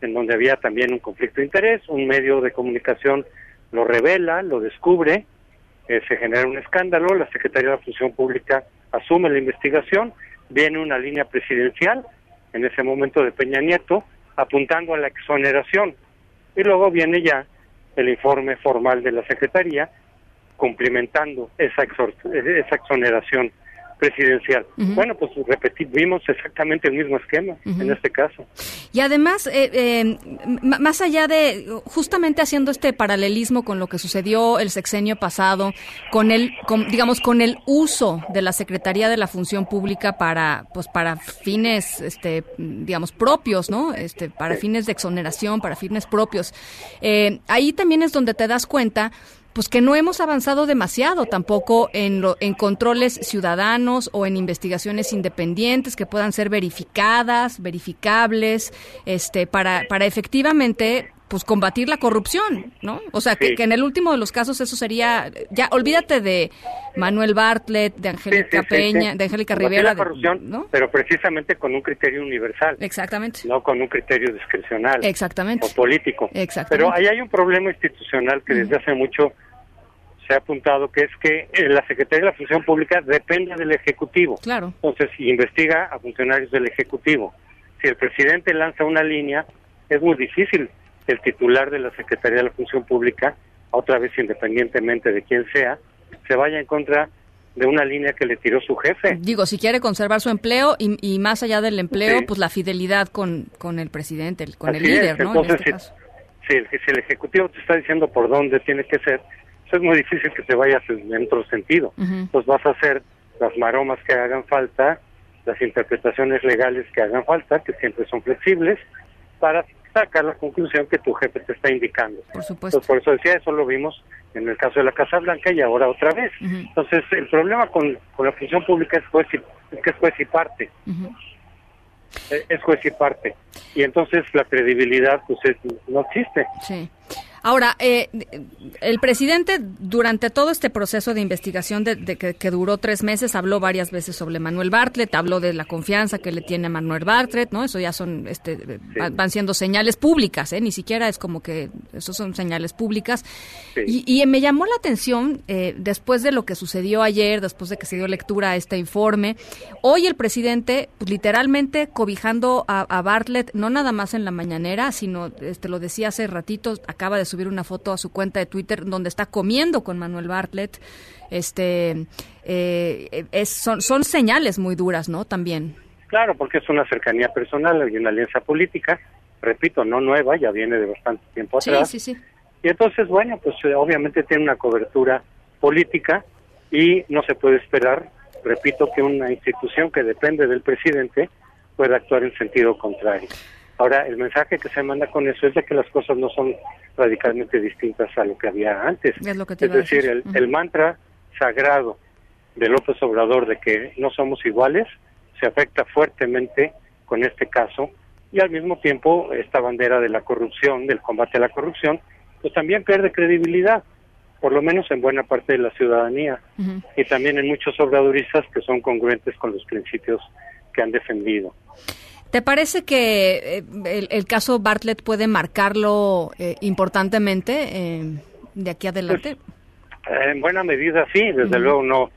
en donde había también un conflicto de interés, un medio de comunicación lo revela, lo descubre, eh, se genera un escándalo, la Secretaría de la Función Pública asume la investigación, viene una línea presidencial, en ese momento de Peña Nieto, apuntando a la exoneración. Y luego viene ya el informe formal de la Secretaría cumplimentando esa, esa exoneración presidencial. Bueno, pues repetimos exactamente el mismo esquema en este caso. Y además, eh, eh, más allá de justamente haciendo este paralelismo con lo que sucedió el sexenio pasado, con el, digamos, con el uso de la Secretaría de la Función Pública para, pues, para fines, este, digamos, propios, ¿no? Este, para fines de exoneración, para fines propios. Eh, ahí también es donde te das cuenta pues que no hemos avanzado demasiado tampoco en, lo, en controles ciudadanos o en investigaciones independientes que puedan ser verificadas, verificables, este, para, para efectivamente pues combatir la corrupción, ¿no? O sea, que, en el último de los casos eso sería, ya olvídate de Manuel Bartlett, de Angélica Peña, de Angélica Rivera. La corrupción, ¿no? pero precisamente con un criterio universal. Exactamente. No con un criterio discrecional. Exactamente. O político. Exactamente. Pero ahí hay un problema institucional que desde hace mucho se ha apuntado que es que eh, la Secretaría de la Función Pública depende del Ejecutivo. Claro. Entonces, investiga a funcionarios del Ejecutivo. Si el presidente lanza una línea, es muy difícil el titular de la Secretaría de la Función Pública, otra vez independientemente de quién sea, se vaya en contra de una línea que le tiró su jefe. Digo, si quiere conservar su empleo y, más allá del empleo, pues la fidelidad con, con el presidente, con el líder, ¿no? Entonces, este si, si, el Ejecutivo te está diciendo por dónde tiene que ser, es muy difícil que te vayas en otro sentido. Pues vas a hacer las maromas que hagan falta, las interpretaciones legales que hagan falta, que siempre son flexibles, para sacar la conclusión que tu jefe te está indicando. Por supuesto. por eso decía, eso lo vimos en el caso de la Casa Blanca y ahora otra vez. Entonces, el problema con, la función pública es, juez y, que es juez y parte. Es juez y parte. Y entonces la credibilidad pues no existe. Sí. Ahora, eh, el presidente durante todo este proceso de investigación de, que, duró tres meses habló varias veces sobre Manuel Bartlett, habló de la confianza que le tiene a Manuel Bartlett, ¿no? Eso ya son, este, van siendo señales públicas, ¿eh? Ni siquiera es como que, eso son señales públicas. Y, me llamó la atención, eh, después de lo que sucedió ayer, después de que se dio lectura a este informe, hoy el presidente, pues, literalmente cobijando a, a Bartlett, no nada más en la mañanera, sino, este, lo decía hace ratito, acaba de subir una foto a su cuenta de Twitter donde está comiendo con Manuel Bartlett. Este, eh, es, son, son señales muy duras, ¿no? También. Claro, porque es una cercanía personal y una alianza política, repito, no nueva, ya viene de bastante tiempo atrás. Sí, sí, sí. Y entonces, bueno, pues eh, obviamente tiene una cobertura política y no se puede esperar, repito, que una institución que depende del presidente pueda actuar en sentido contrario. Ahora, el mensaje que se manda con eso es de que las cosas no son radicalmente distintas a lo que había antes. Es, decir, el, mantra sagrado de López Obrador de que no somos iguales se afecta fuertemente con este caso y al mismo tiempo esta bandera de la corrupción, del combate a la corrupción, pues también pierde credibilidad, por lo menos en buena parte de la ciudadanía y también en muchos obradoristas que son congruentes con los principios que han defendido. ¿Te parece que eh, el, caso Bartlett puede marcarlo eh, importantemente eh, de aquí adelante? En buena medida sí, desde luego no,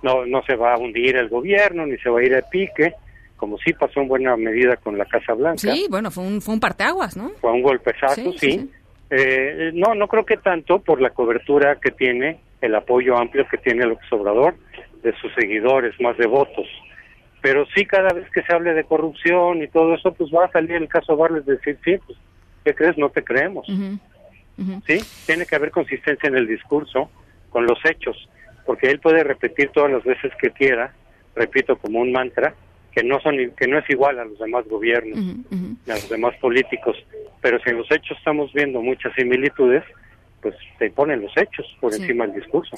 no, no se va a hundir el gobierno ni se va a ir a pique, como sí pasó en buena medida con la Casa Blanca. Sí, bueno, fue un, fue un parteaguas, ¿no? Fue un golpezazo, sí. sí. Eh, no, no creo que tanto por la cobertura que tiene, el apoyo amplio que tiene López Obrador de sus seguidores más devotos. Pero sí, cada vez que se hable de corrupción y todo eso, pues va a salir el caso Barles decir, sí, pues, ¿qué crees? No te creemos. ¿Sí? Tiene que haber consistencia en el discurso con los hechos, porque él puede repetir todas las veces que quiera, repito como un mantra, que no son que no es igual a los demás gobiernos, a los demás políticos, pero si en los hechos estamos viendo muchas similitudes, pues se ponen los hechos por encima del discurso.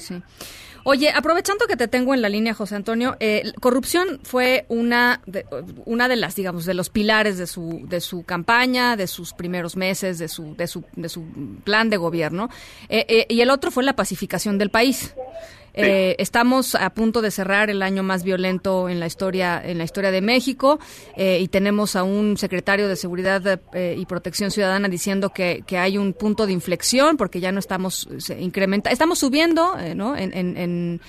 Oye, aprovechando que te tengo en la línea, José Antonio, eh, corrupción fue una de, una de las, digamos, de los pilares de su de su campaña, de sus primeros meses, de su de su de su plan de gobierno, eh, eh, y el otro fue la pacificación del país. Eh, estamos a punto de cerrar el año más violento en la historia en la historia de México eh, y tenemos a un secretario de Seguridad eh, y Protección Ciudadana diciendo que, que, hay un punto de inflexión porque ya no estamos se incrementa estamos subiendo ¿no? en, en, en,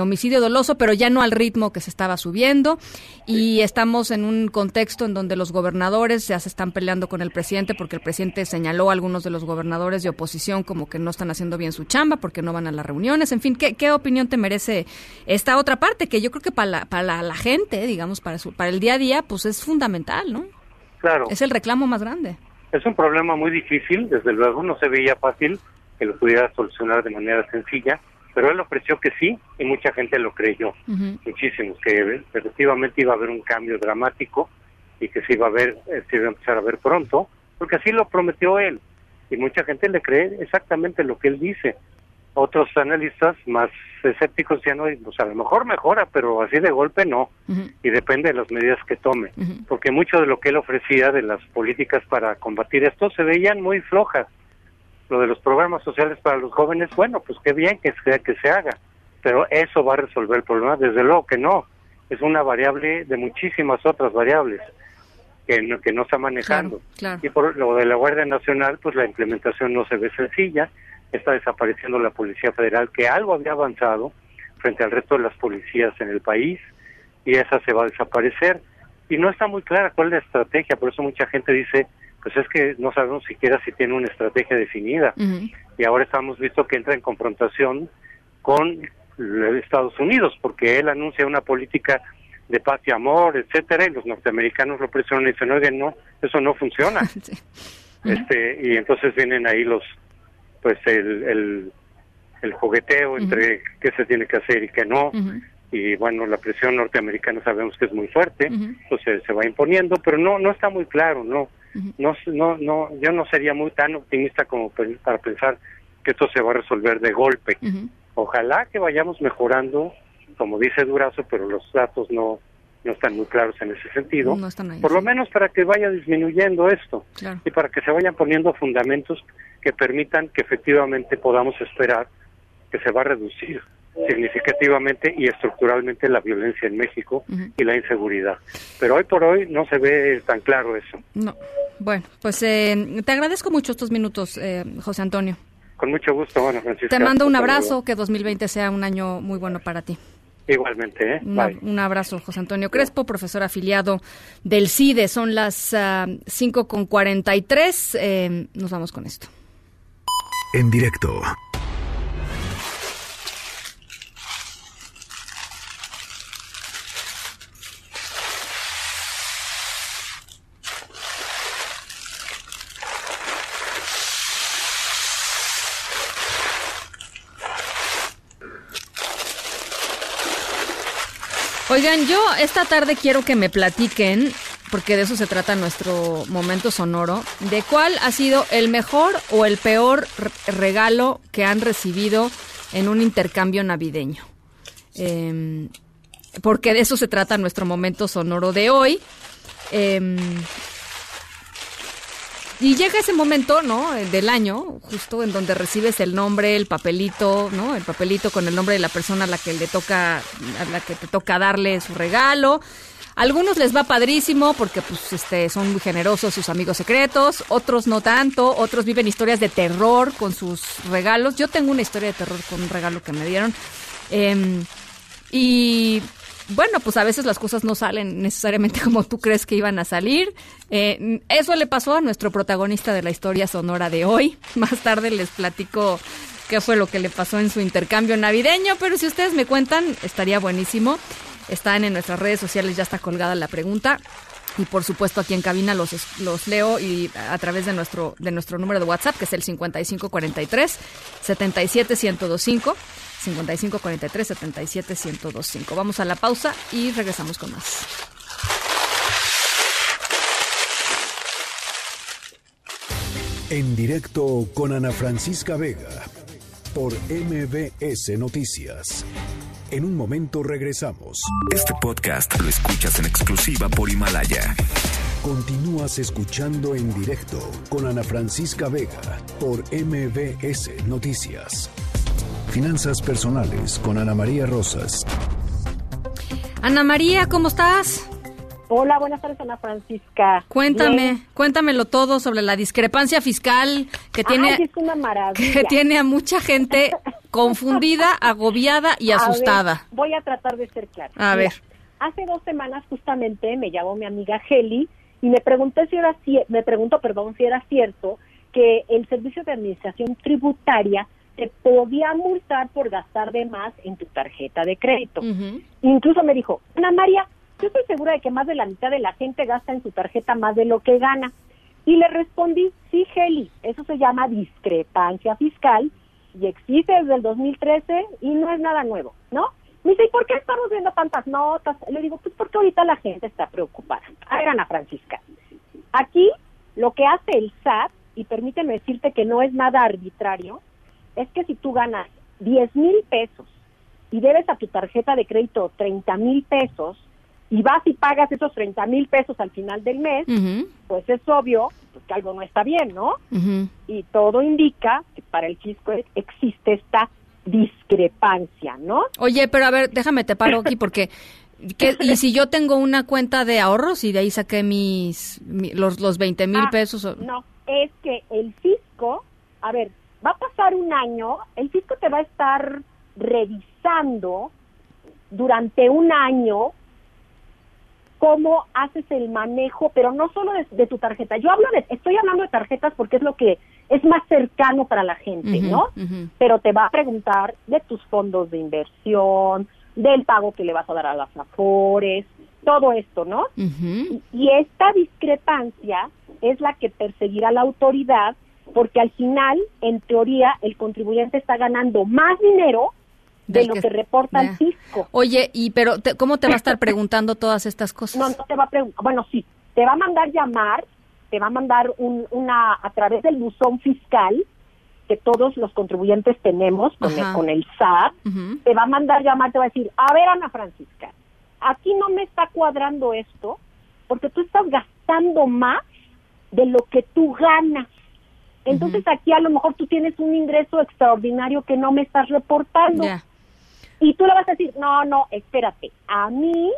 homicidio doloso pero ya no al ritmo que se estaba subiendo y estamos en un contexto en donde los gobernadores ya se están peleando con el presidente porque el presidente señaló a algunos de los gobernadores de oposición como que no están haciendo bien su chamba porque no van a las reuniones en fin qué, qué opinión te merece esta otra parte que yo creo que para la, para la, gente, digamos, para, su, para el día a día, pues es fundamental, ¿no? Claro. Es el reclamo más grande. Es un problema muy difícil, desde luego, no se veía fácil que lo pudiera solucionar de manera sencilla, pero él ofreció que sí y mucha gente lo creyó, muchísimos, que efectivamente iba a haber un cambio dramático y que se iba a ver, eh, se iba a empezar a ver pronto, porque así lo prometió él y mucha gente le cree exactamente lo que él dice. Otros analistas más escépticos ya no, pues a lo mejor mejora, pero así de golpe no, y depende de las medidas que tome, porque mucho de lo que él ofrecía de las políticas para combatir esto se veían muy flojas. Lo de los programas sociales para los jóvenes, bueno, pues qué bien que sea que se haga, pero eso va a resolver el problema, desde luego que no, es una variable de muchísimas otras variables que no, que no está manejando. Y por lo de la Guardia Nacional, pues la implementación no se ve sencilla, está desapareciendo la Policía Federal, que algo había avanzado frente al resto de las policías en el país, y esa se va a desaparecer. Y no está muy clara cuál es la estrategia, por eso mucha gente dice, pues es que no sabemos siquiera si tiene una estrategia definida. Y ahora estamos visto que entra en confrontación con Estados Unidos, porque él anuncia una política de paz y amor, etcétera, y los norteamericanos lo presionan y dicen, oigan, no, eso no funciona. este Y entonces vienen ahí los pues el, el, jugueteo entre qué se tiene que hacer y qué no. Y bueno, la presión norteamericana sabemos que es muy fuerte, entonces se va imponiendo, pero no no está muy claro, no. No, no, no, yo no sería muy tan optimista como para pensar que esto se va a resolver de golpe. Ojalá que vayamos mejorando, como dice Durazo, pero los datos no, no están muy claros en ese sentido. Por lo menos para que vaya disminuyendo esto y para que se vayan poniendo fundamentos que permitan que efectivamente podamos esperar que se va a reducir significativamente y estructuralmente la violencia en México y la inseguridad. Pero hoy por hoy no se ve tan claro eso. No. Bueno, pues eh, te agradezco mucho estos minutos, eh, José Antonio. Con mucho gusto, bueno, Francisco. Te mando un abrazo, que 2020 sea un año muy bueno para ti. Igualmente, ¿eh? Un abrazo, José Antonio Crespo, profesor afiliado del CIDE. Son las uh, 5.43. Eh, nos vamos con esto en directo. Yo esta tarde quiero que me platiquen porque de eso se trata nuestro momento sonoro, de cuál ha sido el mejor o el peor regalo que han recibido en un intercambio navideño. Em, porque de eso se trata nuestro momento sonoro de hoy. Em, Y llega ese momento, ¿no? Del año, justo en donde recibes el nombre, el papelito, ¿no? El papelito con el nombre de la persona a la que le toca, a la que te toca darle su regalo. algunos les va padrísimo porque pues este son muy generosos sus amigos secretos, otros no tanto, otros viven historias de terror con sus regalos. Yo tengo una historia de terror con un regalo que me dieron. Em, y bueno, pues a veces las cosas no salen necesariamente como tú crees que iban a salir. Eh, eso le pasó a nuestro protagonista de la historia sonora de hoy. Más tarde les platico qué fue lo que le pasó en su intercambio navideño, pero si ustedes me cuentan, estaría buenísimo. Están en nuestras redes sociales, ya está colgada la pregunta. Y por supuesto aquí en cabina los, los leo y a través de nuestro, de nuestro número de WhatsApp, que es el 5543 77125. 5543 77 1025. Vamos a la pausa y regresamos con más. En directo con Ana Francisca Vega por MBS Noticias. En un momento regresamos. Este podcast lo escuchas en exclusiva por Himalaya. Continúas escuchando en directo con Ana Francisca Vega por MBS Noticias. Finanzas personales con Ana María Rosas. Ana María, ¿cómo estás? Hola, buenas tardes, Ana Francisca. Cuéntame, Bien. cuéntamelo todo sobre la discrepancia fiscal que tiene, Ay, es una maravilla. que tiene a mucha gente confundida, agobiada y asustada. A ver, voy a tratar de ser clara. A ver. Hace dos semanas justamente me llamó mi amiga Heli y me pregunté si era me preguntó, perdón, si era cierto que el Servicio de Administración Tributaria te podía multar por gastar de más en tu tarjeta de crédito. Uh -huh. Incluso me dijo, Ana María, yo estoy segura de que más de la mitad de la gente gasta en su tarjeta más de lo que gana. Y le respondí, sí, Heli, eso se llama discrepancia fiscal y existe desde el 2013 y no es nada nuevo, ¿no? Me dice, ¿y por qué estamos viendo tantas notas? Le digo, pues porque ahorita la gente está preocupada. A ver, Ana Francisca, aquí lo que hace el SAT, y permíteme decirte que no es nada arbitrario, es que si tú ganas 10 mil pesos y debes a tu tarjeta de crédito 30 mil pesos y vas y pagas esos 30 mil pesos al final del mes, uh -huh. pues es obvio pues, que algo no está bien, ¿no? Uh -huh. Y todo indica que para el fisco existe esta discrepancia, ¿no? Oye, pero a ver, déjame te paro aquí porque... ¿Qué, y si yo tengo una cuenta de ahorros y de ahí saqué mis, mi, los, los 20 mil ah, pesos? No, es que el fisco, a ver, va a pasar un año, el fisco te va a estar revisando durante un año cómo haces el manejo, pero no solo de, de, tu tarjeta. Yo hablo de, estoy hablando de tarjetas porque es lo que es más cercano para la gente, uh -huh, ¿no? Uh -huh. Pero te va a preguntar de tus fondos de inversión, del pago que le vas a dar a las afores, todo esto, ¿no? Uh -huh. y, y esta discrepancia es la que perseguirá la autoridad porque al final, en teoría, el contribuyente está ganando más dinero de Del lo que, que reporta yeah. el fisco. Oye, y pero te, ¿cómo te va a estar preguntando todas estas cosas? No, no te va a preguntar, bueno, sí, te va a mandar llamar, te va a mandar un, una, a través del buzón fiscal que todos los contribuyentes tenemos con, el, con el, SAT, uh -huh. te va a mandar llamar, te va a decir, a ver, Ana Francisca, aquí no me está cuadrando esto, porque tú estás gastando más de lo que tú ganas. Entonces uh -huh. aquí a lo mejor tú tienes un ingreso extraordinario que no me estás reportando. Yeah. Y tú le vas a decir, no, no, espérate, a mí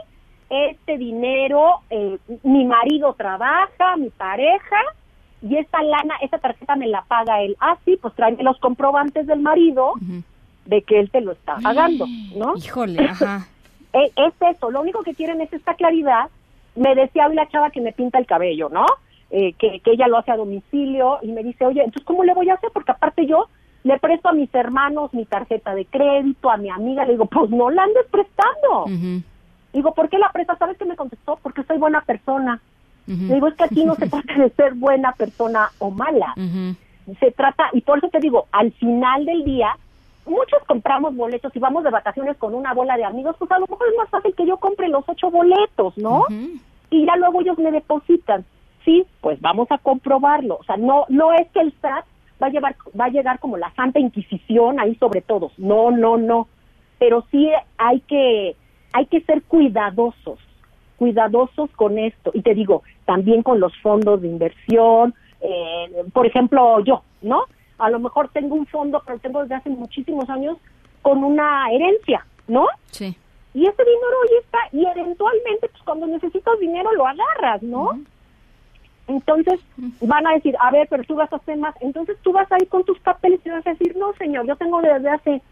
este dinero, eh, mi marido trabaja, mi pareja, y esta lana, esta tarjeta me la paga él. Ah, sí, pues tráeme los comprobantes del marido uh -huh. de que él te lo está pagando, ¿no? Híjole, ajá. es, es eso, lo único que quieren es esta claridad. Me decía hoy la chava que me pinta el cabello, ¿no? Eh, que, que ella lo hace a domicilio y me dice, oye, entonces, ¿cómo le voy a hacer? Porque aparte yo le presto a mis hermanos mi tarjeta de crédito, a mi amiga, le digo, pues no la andes prestando. Uh -huh. Digo, ¿por qué la prestas? ¿Sabes qué me contestó? Porque soy buena persona. Uh -huh. Le digo, es que aquí no se trata de ser buena persona o mala. Uh -huh. Se trata, y por eso te digo, al final del día, muchos compramos boletos y vamos de vacaciones con una bola de amigos, pues a lo mejor es más fácil que yo compre los ocho boletos, ¿no? Y ya luego ellos me depositan. Sí, pues vamos a comprobarlo. O sea, no, no es que el SAT va a llevar, va a llegar como la Santa Inquisición ahí sobre todos. No, no, no. Pero sí hay que, hay que ser cuidadosos, cuidadosos con esto. Y te digo, también con los fondos de inversión, eh, por ejemplo, yo, ¿no? A lo mejor tengo un fondo, pero tengo desde hace muchísimos años con una herencia, ¿no? Sí. Y ese dinero ahí está y eventualmente, pues cuando necesitas dinero lo agarras, ¿no? Entonces van a decir, a ver, pero tú vas a hacer más. Entonces tú vas a ir con tus papeles y vas a decir, no, señor, yo tengo desde hace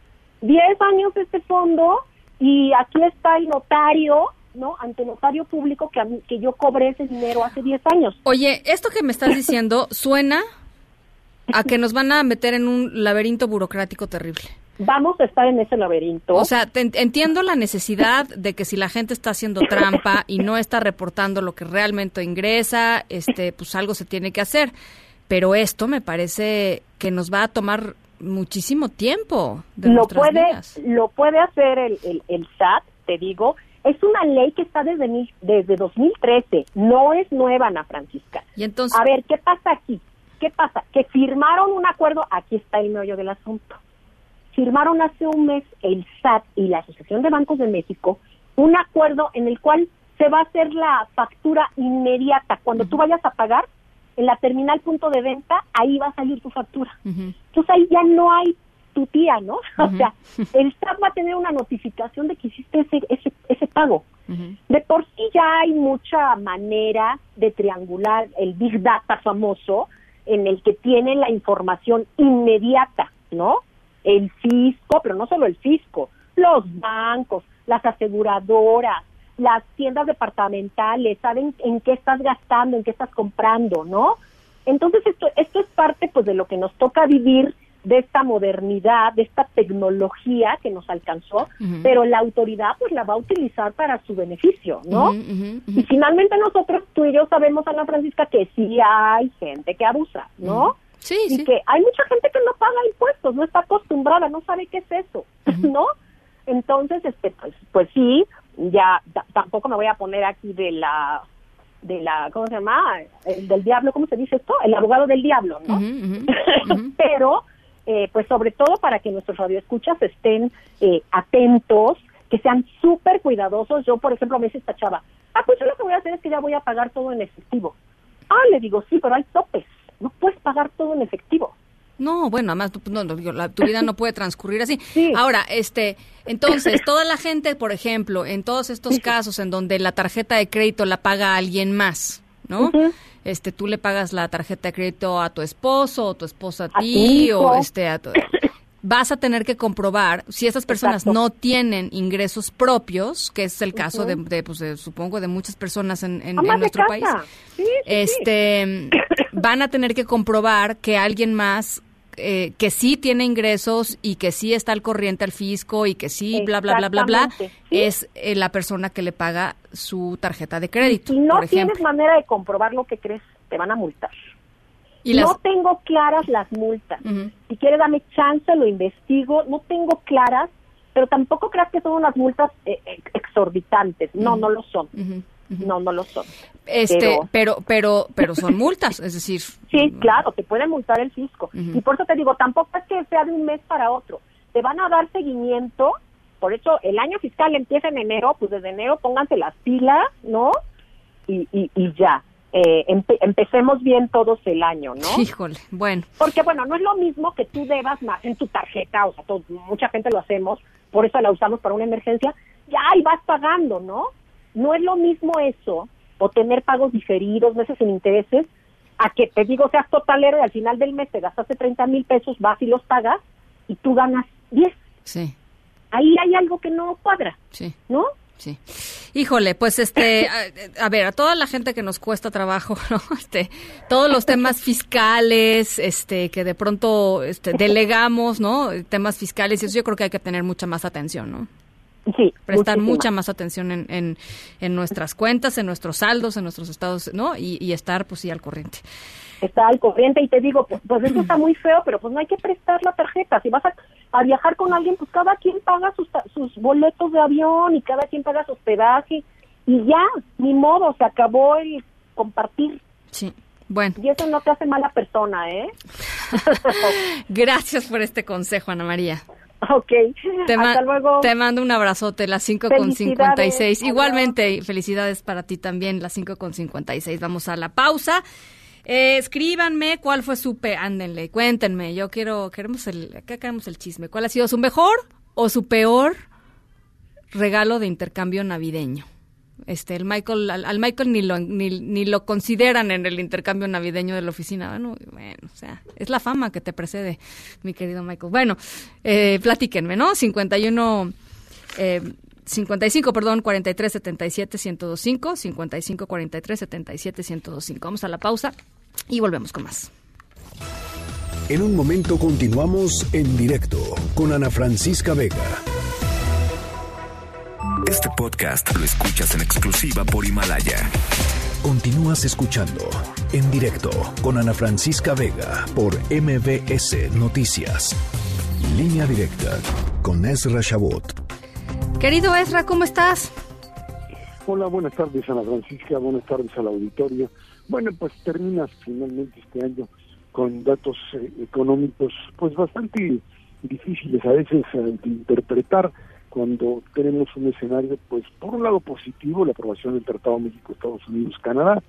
10 años este fondo y aquí está el notario, ¿no? Ante notario público que, a mí- que yo cobré ese dinero hace 10 años. Oye, esto que me estás diciendo suena a que nos van a meter en un laberinto burocrático terrible. Vamos a estar en ese laberinto. O sea, te en- entiendo la necesidad de que si la gente está haciendo trampa y no está reportando lo que realmente ingresa, este, pues algo se tiene que hacer. Pero esto me parece que nos va a tomar muchísimo tiempo de lo puede vidas. lo puede hacer el, el, el SAT, te digo. Es una ley que está desde, mil- desde 2013, no es nueva, Ana Francisca. Y entonces, A ver, ¿qué pasa aquí? ¿Qué pasa? Que firmaron un acuerdo, aquí está el meollo del asunto. Firmaron hace un mes el SAT y la Asociación de Bancos de México un acuerdo en el cual se va a hacer la factura inmediata. Cuando tú vayas a pagar en la terminal punto de venta, ahí va a salir tu factura. Entonces ahí ya no hay tu tía, ¿no? O sea, el SAT va a tener una notificación de que hiciste ese, ese, ese pago. De por sí ya hay mucha manera de triangular el Big Data famoso en el que tienen la información inmediata, ¿no? El fisco, pero no solo el fisco, los bancos, las aseguradoras, las tiendas departamentales, saben en qué estás gastando, en qué estás comprando, ¿no? Entonces esto, esto es parte pues de lo que nos toca vivir de esta modernidad, de esta tecnología que nos alcanzó, pero la autoridad pues la va a utilizar para su beneficio, ¿no? Y finalmente nosotros, tú y yo sabemos, Ana Francisca, que sí hay gente que abusa, ¿no? Sí, y sí. que hay mucha gente que no paga impuestos, no está acostumbrada, no sabe qué es eso, ¿no? Entonces, este, pues, pues sí, ya ta- tampoco me voy a poner aquí de la, de la, ¿cómo se llama? El del diablo, ¿cómo se dice esto? El abogado del diablo, ¿no? Pero, eh, pues sobre todo para que nuestros radioescuchas estén eh, atentos, que sean súper cuidadosos. Yo, por ejemplo, me dice esta chava, ah, pues yo lo que voy a hacer es que ya voy a pagar todo en efectivo. Ah, le digo, sí, pero hay topes. No puedes pagar todo en efectivo. No, bueno, además tu- no, la- tu vida no puede transcurrir así. Ahora, este, entonces, toda la gente, por ejemplo, en todos estos casos en donde la tarjeta de crédito la paga alguien más, ¿no? Este, tú le pagas la tarjeta de crédito a tu esposo o tu esposa a ti o este a tu- vas a tener que comprobar si estas personas no tienen ingresos propios, que es el caso de, de, pues, de, supongo, de muchas personas en, en- nuestro país. Sí, sí, sí. Van a tener que comprobar que alguien más eh, que sí tiene ingresos y que sí está al corriente al fisco y que sí bla bla bla bla bla sí. es eh, la persona que le paga su tarjeta de crédito Si no por tienes manera de comprobar lo que crees, te van a multar. y no las tengo claras las multas. Si quieres, dame chance, lo investigo. No tengo claras, pero tampoco creas que son unas multas eh, exorbitantes. No, no lo son. No, no lo son. este Pero- pero pero pero son multas es decir Sí, claro, te puede multar el fisco. Y por eso te digo, tampoco es que sea de un mes para otro. Te van a dar seguimiento. Por eso el año fiscal empieza en enero, pues desde enero pónganse las pilas, ¿no? Y, y, y ya. Eh, empe- empecemos bien todos el año, ¿no? híjole bueno Porque, bueno, no es lo mismo que tú debas más en tu tarjeta, o sea, todo- mucha gente lo hacemos, por eso la usamos para una emergencia, ya ahí vas pagando, ¿no? No es lo mismo eso, o tener pagos diferidos, meses sin intereses, a que te digo, seas totalero y al final del mes te gastaste 30 mil pesos, vas y los pagas, y tú ganas 10. sí Ahí hay algo que no cuadra, sí ¿no? Sí. Híjole, pues este, a, a ver, a toda la gente que nos cuesta trabajo, ¿no? Este, todos los temas fiscales, este, que de pronto este, delegamos, ¿no? Temas fiscales, y eso yo creo que hay que tener mucha más atención, ¿no? Sí. Prestar muchísima. mucha más atención en, en, en nuestras cuentas, en nuestros saldos, en nuestros estados, ¿no? Y, y estar, pues sí, al corriente. está al corriente y te digo, pues, pues eso está muy feo, pero pues no hay que prestar la tarjeta. Si vas a, a viajar con alguien, pues cada quien paga sus, sus boletos de avión y cada quien paga su hospedaje y ya, ni modo, se acabó el compartir. Sí, bueno. Y eso no te hace mala persona, ¿eh? Gracias por este consejo, Ana María. Ok, Te, hasta luego. te mando un abrazote, las 5 con Felicidades, 56. adiós. Igualmente, felicidades para ti también, las 5 con 56. Vamos a la pausa. Eh, escríbanme cuál fue su pe... Ándenle, cuéntenme. Yo quiero, queremos el, acá queremos el chisme. ¿Cuál ha sido su mejor o su peor regalo de intercambio navideño? Este, el Michael, al, Michael ni lo, ni, ni, lo consideran en el intercambio navideño de la oficina. Bueno, bueno, o sea, es la fama que te precede, mi querido Michael. Bueno, eh, platíquenme, ¿no? 51, eh, 55, perdón, 43 77 1025, 55 43 77 1025. Vamos a la pausa y volvemos con más. En un momento continuamos en directo con Ana Francisca Vega. Este podcast lo escuchas en exclusiva por Himalaya. Continúas escuchando en directo con Ana Francisca Vega por MBS Noticias. Línea directa con Ezra Shabot. Querido Ezra, ¿cómo estás? Hola, buenas tardes Ana Francisca, buenas tardes al auditorio. Bueno, pues terminas finalmente este año con datos eh, económicos pues bastante difíciles a veces eh, de interpretar cuando tenemos un escenario pues por un lado positivo, la aprobación del Tratado México-Estados Unidos-Canadá,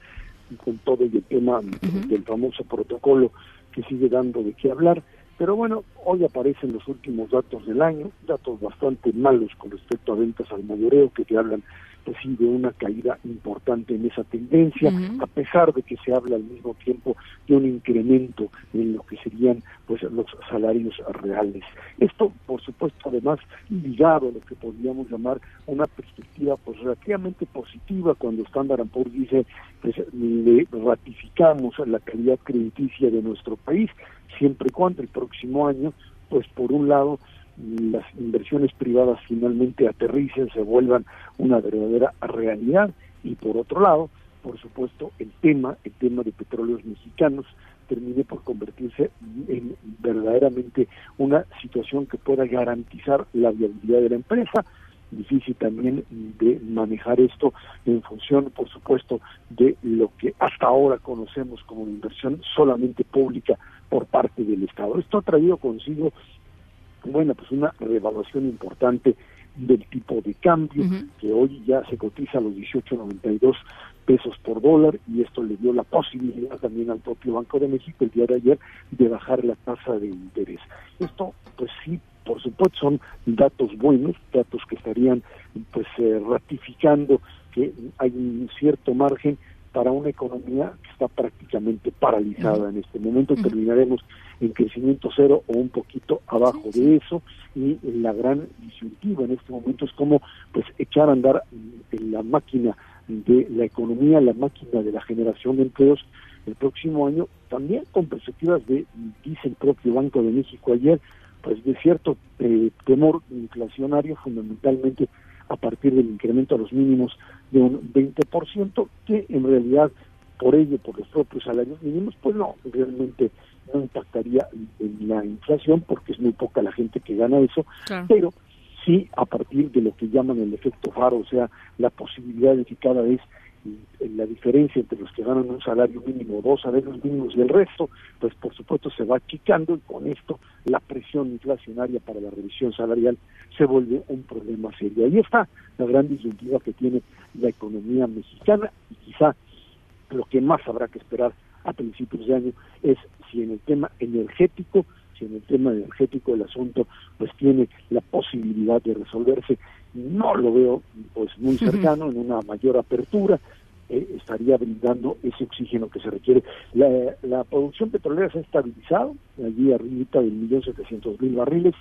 con todo el tema del famoso protocolo que sigue dando de qué hablar, pero bueno, hoy aparecen los últimos datos del año, datos bastante malos con respecto a ventas al mayoreo que te hablan pues sí de una caída importante en esa tendencia, a pesar de que se habla al mismo tiempo de un incremento en lo que serían pues los salarios reales. Esto, por supuesto, además ligado a lo que podríamos llamar una perspectiva pues relativamente positiva cuando Standard Poor's dice pues le ratificamos la calidad crediticia de nuestro país siempre y cuando el próximo año, pues por un lado, las inversiones privadas finalmente aterricen, se vuelvan una verdadera realidad y por otro lado, por supuesto, el tema, el tema de petróleos mexicanos termine por convertirse en verdaderamente una situación que pueda garantizar la viabilidad de la empresa, difícil también de manejar esto en función, por supuesto, de lo que hasta ahora conocemos como inversión solamente pública por parte del Estado. Esto ha traído consigo, bueno, pues una revaluación importante del tipo de cambio, que hoy ya se cotiza a los 18.92 pesos por dólar y esto le dio la posibilidad también al propio Banco de México el día de ayer de bajar la tasa de interés. Esto pues sí por supuesto son datos buenos, datos que estarían pues eh, ratificando que hay un cierto margen para una economía que está prácticamente paralizada en este momento. Terminaremos en crecimiento cero o un poquito abajo de eso. Y la gran disyuntiva en este momento es como pues echar a andar la máquina de la economía, la máquina de la generación de empleos. El próximo año, también con perspectivas de, dice el propio Banco de México ayer, pues de cierto eh, temor inflacionario fundamentalmente a partir del incremento a los mínimos de un 20%, que en realidad por ello, por los propios salarios mínimos, pues no, realmente no impactaría en la inflación porque es muy poca la gente que gana eso, pero sí a partir de lo que llaman el efecto faro, o sea, la posibilidad de que cada vez la diferencia entre los que ganan un salario mínimo, dos salarios mínimos y el resto, pues por supuesto se va achicando y con esto la presión inflacionaria para la revisión salarial se vuelve un problema serio. Ahí está la gran disyuntiva que tiene la economía mexicana y quizá lo que más habrá que esperar a principios de año es si en el tema energético, si en el tema energético el asunto pues tiene la posibilidad de resolverse no lo veo pues muy cercano en una mayor apertura eh, estaría brindando ese oxígeno que se requiere. La, producción petrolera se ha estabilizado allí arriba del millón setecientos mil barriles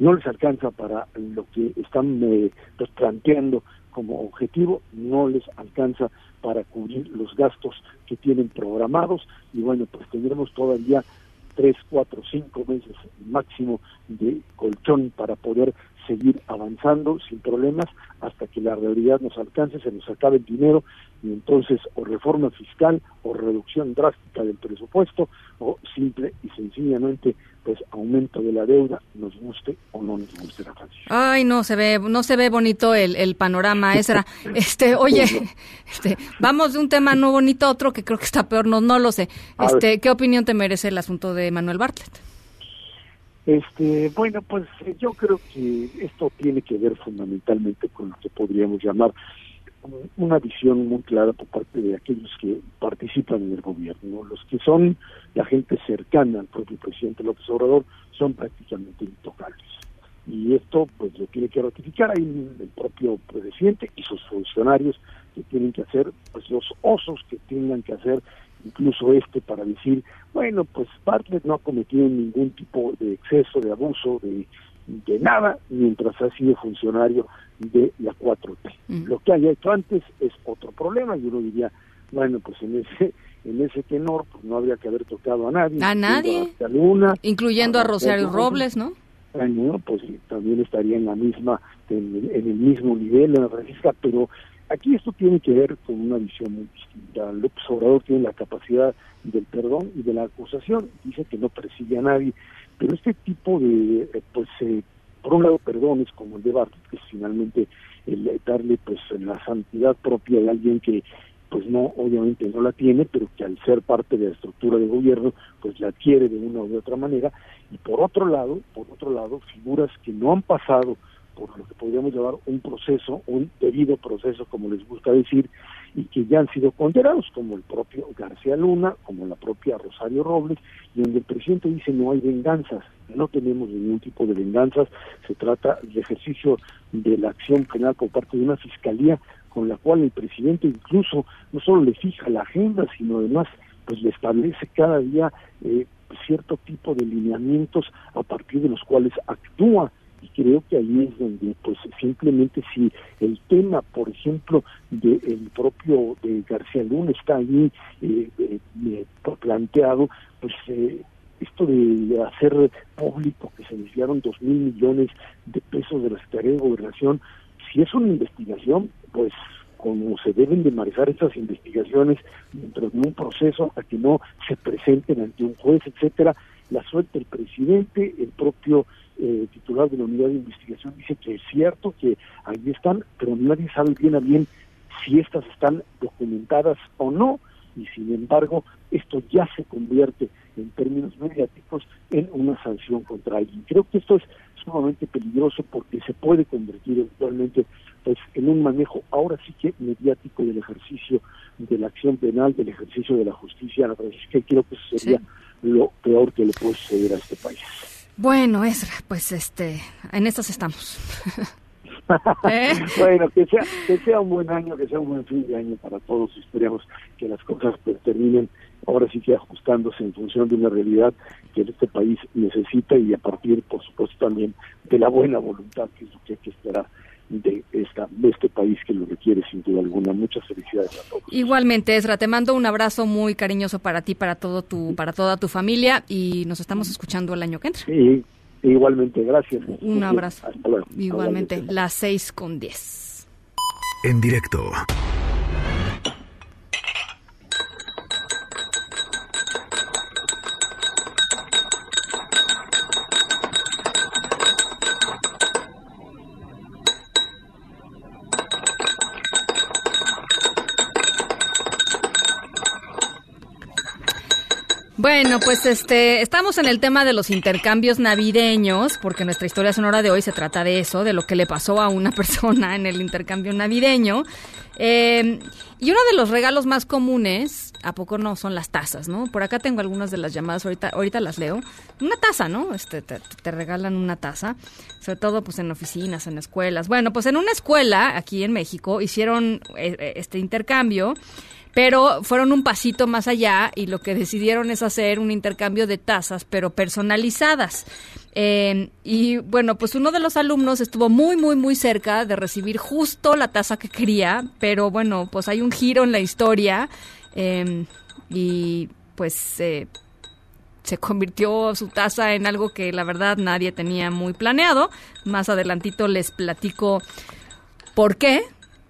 no les alcanza para lo que están eh, pues, planteando como objetivo no les alcanza para cubrir los gastos que tienen programados y bueno pues tendremos todavía tres, cuatro, cinco meses máximo de colchón para poder seguir avanzando sin problemas hasta que la realidad nos alcance, se nos acabe el dinero y entonces o reforma fiscal o reducción drástica del presupuesto o simple y sencillamente pues aumento de la deuda, nos guste o no nos guste la Francia. Ay, no se ve, no se ve bonito el, el panorama, Esra. Este, oye, este, vamos de un tema no bonito a otro que creo que está peor, no, no lo sé. Este, ¿qué opinión te merece el asunto de Manuel Bartlett? Este, bueno, pues yo creo que esto tiene que ver fundamentalmente con lo que podríamos llamar una visión muy clara por parte de aquellos que participan en el gobierno. Los que son la gente cercana al propio presidente López Obrador son prácticamente intocables. Y esto pues lo tiene que ratificar ahí el propio presidente y sus funcionarios que tienen que hacer pues los osos que tengan que hacer incluso este para decir, bueno, pues Bartlett no ha cometido ningún tipo de exceso, de abuso, de, de nada, mientras ha sido funcionario de la 4T. Mm. Lo que haya hecho antes es otro problema, y uno diría, bueno, pues en ese en ese tenor pues no habría que haber tocado a nadie. A nadie. A Luna, incluyendo a, Rosario Robles, ¿no? Bueno, pues también estaría en la misma, en, el mismo nivel en la revista, pero aquí esto tiene que ver con una visión muy distinta. López Obrador tiene la capacidad del perdón y de la acusación, dice que no persigue a nadie, pero este tipo de, eh, pues, eh, por un lado, perdones como el de Bartlett, que es finalmente el darle pues la santidad propia de alguien que pues no, obviamente no la tiene, pero que al ser parte de la estructura de gobierno, pues la adquiere de una u otra manera. Y por otro lado, por otro lado, figuras que no han pasado por lo que podríamos llamar un proceso, un debido proceso, como les gusta decir, y que ya han sido condenados, como el propio García Luna, como la propia Rosario Robles, y donde el presidente dice no hay venganzas, no tenemos ningún tipo de venganzas, se trata de ejercicio de la acción penal por parte de una fiscalía con la cual el presidente incluso no solo le fija la agenda, sino además pues le establece cada día eh, cierto tipo de lineamientos a partir de los cuales actúa y creo que ahí es donde pues simplemente si el tema por ejemplo del propio de García Luna está ahí eh, eh, planteado pues eh, esto de hacer público que se desviaron dos mil millones de pesos de la Secretaría de Gobernación si es una investigación pues como se deben de manejar estas investigaciones dentro de un proceso a que no se presenten ante un juez, etcétera, la suerte el presidente, el propio eh, titular de la unidad de investigación dice que es cierto que ahí están, pero nadie sabe bien a bien si estas están documentadas o no, y sin embargo esto ya se convierte en términos mediáticos en una sanción contra alguien. Creo que esto es sumamente peligroso porque se puede convertir eventualmente pues en un manejo ahora sí que mediático del ejercicio de la acción penal, del ejercicio de la justicia, la que creo que eso sería lo peor que le puede suceder a este país. Bueno, Ezra, pues este, en estas estamos. ¿Eh? bueno, que sea, que sea un buen año, que sea un buen fin de año para todos. Esperemos que las cosas pues, terminen ahora sí que ajustándose en función de una realidad que este país necesita y a partir, por supuesto, también de la buena voluntad, que es lo que hay que esperar de, esta, de este país que lo requiere sin duda alguna. Muchas felicidades a todos. Igualmente, Ezra, te mando un abrazo muy cariñoso para ti, para todo tu, para toda tu familia y nos estamos escuchando el año que entra. Sí, igualmente, gracias. Un abrazo. Igualmente, las seis con diez. En directo. Bueno, pues este, estamos en el tema de los intercambios navideños, porque nuestra historia sonora de hoy se trata de eso, de lo que le pasó a una persona en el intercambio navideño. Eh, y uno de los regalos más comunes, ¿a poco no? Son las tazas, ¿no? Por acá tengo algunas de las llamadas, ahorita, ahorita las leo. Una taza, ¿no? Este, te, te, regalan una taza, sobre todo pues en oficinas, en escuelas. Bueno, pues en una escuela aquí en México hicieron eh, este intercambio pero fueron un pasito más allá y lo que decidieron es hacer un intercambio de tazas, pero personalizadas. Eh, y bueno, pues uno de los alumnos estuvo muy, muy, muy cerca de recibir justo la taza que quería, pero bueno, pues hay un giro en la historia eh, y pues se convirtió su taza en algo que la verdad nadie tenía muy planeado. Más adelantito les platico por qué,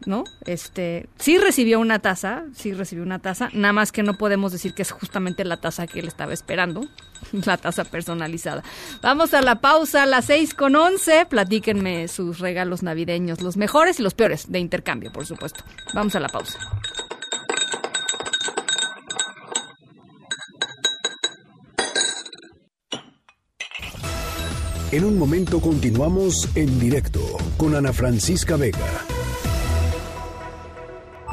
¿no? Este, sí recibió una taza, sí recibió una taza, nada más que no podemos decir que es justamente la taza que él estaba esperando, la taza personalizada. Vamos a la pausa a las seis con once, platíquenme sus regalos navideños, los mejores y los peores, de intercambio, por supuesto. Vamos a la pausa. En un momento continuamos en directo con Ana Francisca Vega.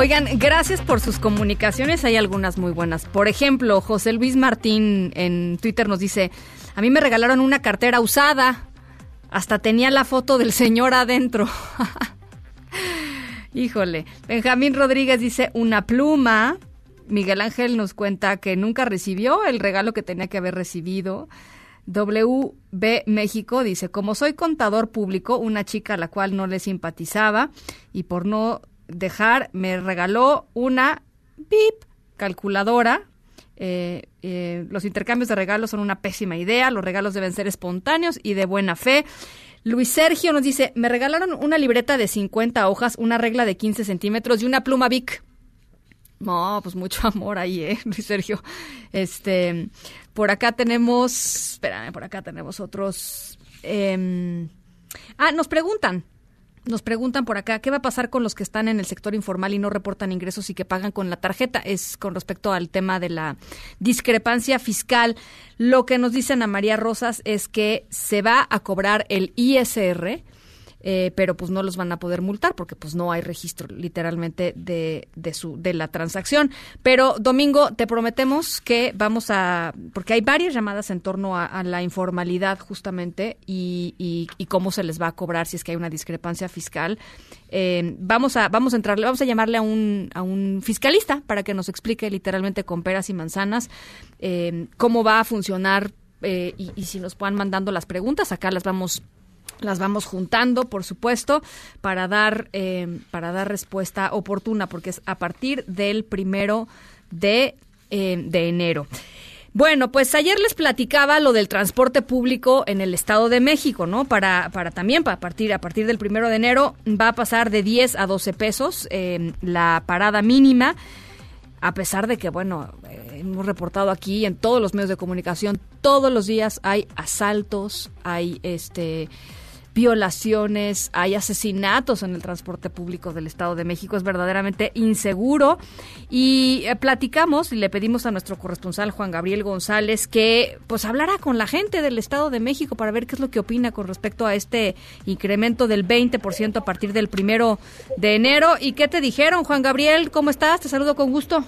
Oigan, gracias por sus comunicaciones. Hay algunas muy buenas. Por ejemplo, José Luis Martín en Twitter nos dice, a mí me regalaron una cartera usada. Hasta tenía la foto del señor adentro. Híjole. Benjamín Rodríguez dice, una pluma. Miguel Ángel nos cuenta que nunca recibió el regalo que tenía que haber recibido. WB México dice, como soy contador público, una chica a la cual no le simpatizaba y por no dejar, me regaló una calculadora. Eh, eh, los intercambios de regalos son una pésima idea, los regalos deben ser espontáneos y de buena fe. Luis Sergio nos dice, me regalaron una libreta de 50 hojas, una regla de 15 centímetros y una pluma Bic. No, pues mucho amor ahí, ¿eh, Luis Sergio? Este, por acá tenemos, espérame, por acá tenemos otros. Eh, ah, nos preguntan, nos preguntan por acá, ¿qué va a pasar con los que están en el sector informal y no reportan ingresos y que pagan con la tarjeta? Es con respecto al tema de la discrepancia fiscal. Lo que nos dicen a María Rosas es que se va a cobrar el ISR eh, pero pues no los van a poder multar porque pues no hay registro literalmente de, de, su, de la transacción. Pero Domingo, te prometemos que vamos a, porque hay varias llamadas en torno a, la informalidad justamente y, y, cómo se les va a cobrar si es que hay una discrepancia fiscal. Eh, vamos a vamos a entrarle, vamos a llamarle a un, a un fiscalista para que nos explique literalmente con peras y manzanas eh, cómo va a funcionar y, y si nos puedan mandando las preguntas, acá las vamos las vamos juntando, por supuesto, para dar, eh, para dar respuesta oportuna, porque es a partir del primero de, eh, de enero. Bueno, pues ayer les platicaba lo del transporte público en el Estado de México, ¿no? Para, para también, para partir, a partir del primero de enero, va a pasar de 10 a 12 pesos eh, la parada mínima, a pesar de que, bueno, hemos reportado aquí en todos los medios de comunicación, todos los días hay asaltos, hay este violaciones, hay asesinatos en el transporte público del Estado de México, es verdaderamente inseguro. Y eh, platicamos y le pedimos a nuestro corresponsal Juan Gabriel González que pues hablara con la gente del Estado de México para ver qué es lo que opina con respecto a este incremento del 20% a partir del primero de enero. ¿Y qué te dijeron, Juan Gabriel? ¿Cómo estás? Te saludo con gusto.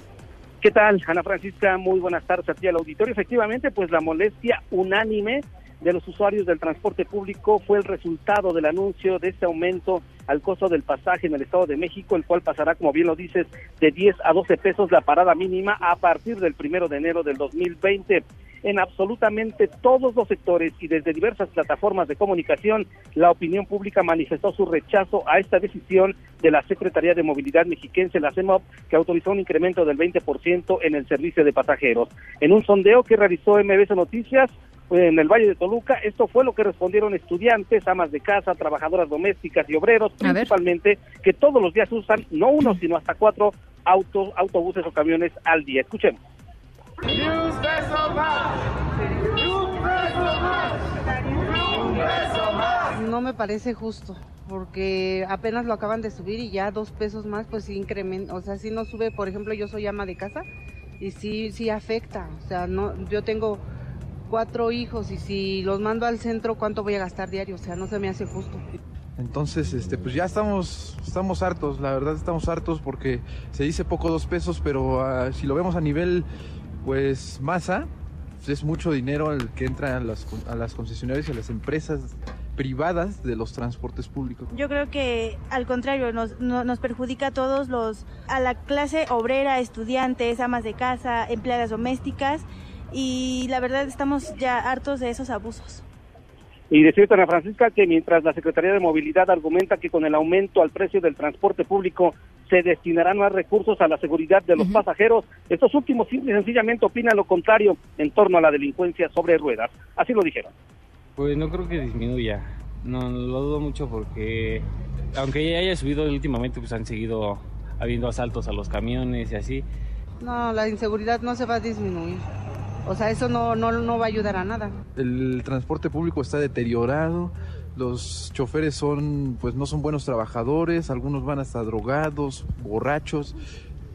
¿Qué tal, Ana Francisca? Muy buenas tardes a ti al auditorio. Efectivamente, pues la molestia unánime de los usuarios del transporte público fue el resultado del anuncio de este aumento al costo del pasaje en el Estado de México, el cual pasará, como bien lo dices, de 10 a 12 pesos la parada mínima a partir del primero de enero del 2020. En absolutamente todos los sectores y desde diversas plataformas de comunicación, la opinión pública manifestó su rechazo a esta decisión de la Secretaría de Movilidad Mexiquense, la CEMOP, que autorizó un incremento del 20% en el servicio de pasajeros. En un sondeo que realizó MBS Noticias, en el Valle de Toluca. Esto fue lo que respondieron estudiantes, amas de casa, trabajadoras domésticas y obreros, principalmente, que todos los días usan no uno, sino hasta cuatro autos, autobuses o camiones al día. Escuchemos. No me parece justo, porque apenas lo acaban de subir y ya dos pesos más, pues sí incrementa, o sea, si no sube, por ejemplo, yo soy ama de casa y sí, sí afecta, o sea, no, yo tengo cuatro hijos y si los mando al centro, ¿cuánto voy a gastar diario? O sea, no se me hace justo. Entonces, este, pues ya estamos, estamos hartos, la verdad estamos hartos porque se dice poco dos pesos, pero ah, si lo vemos a nivel, pues masa, pues es mucho dinero el que entra a las, a las concesionarias y a las empresas privadas de los transportes públicos. Yo creo que al contrario nos, nos perjudica a todos los, a la clase obrera, estudiantes, amas de casa, empleadas domésticas y la verdad estamos ya hartos de esos abusos. Y decirte, Ana Francisca, que mientras la Secretaría de Movilidad argumenta que con el aumento al precio del transporte público se destinarán más recursos a la seguridad de los pasajeros, estos últimos simple y sencillamente opinan lo contrario en torno a la delincuencia sobre ruedas. Así lo dijeron. Pues no creo que disminuya, no lo dudo mucho porque aunque ya haya subido últimamente, pues han seguido habiendo asaltos a los camiones y así No, la inseguridad no se va a disminuir. O sea, eso no, no, no va a ayudar a nada. El transporte público está deteriorado, los choferes son, pues no son buenos trabajadores, algunos van hasta drogados, borrachos.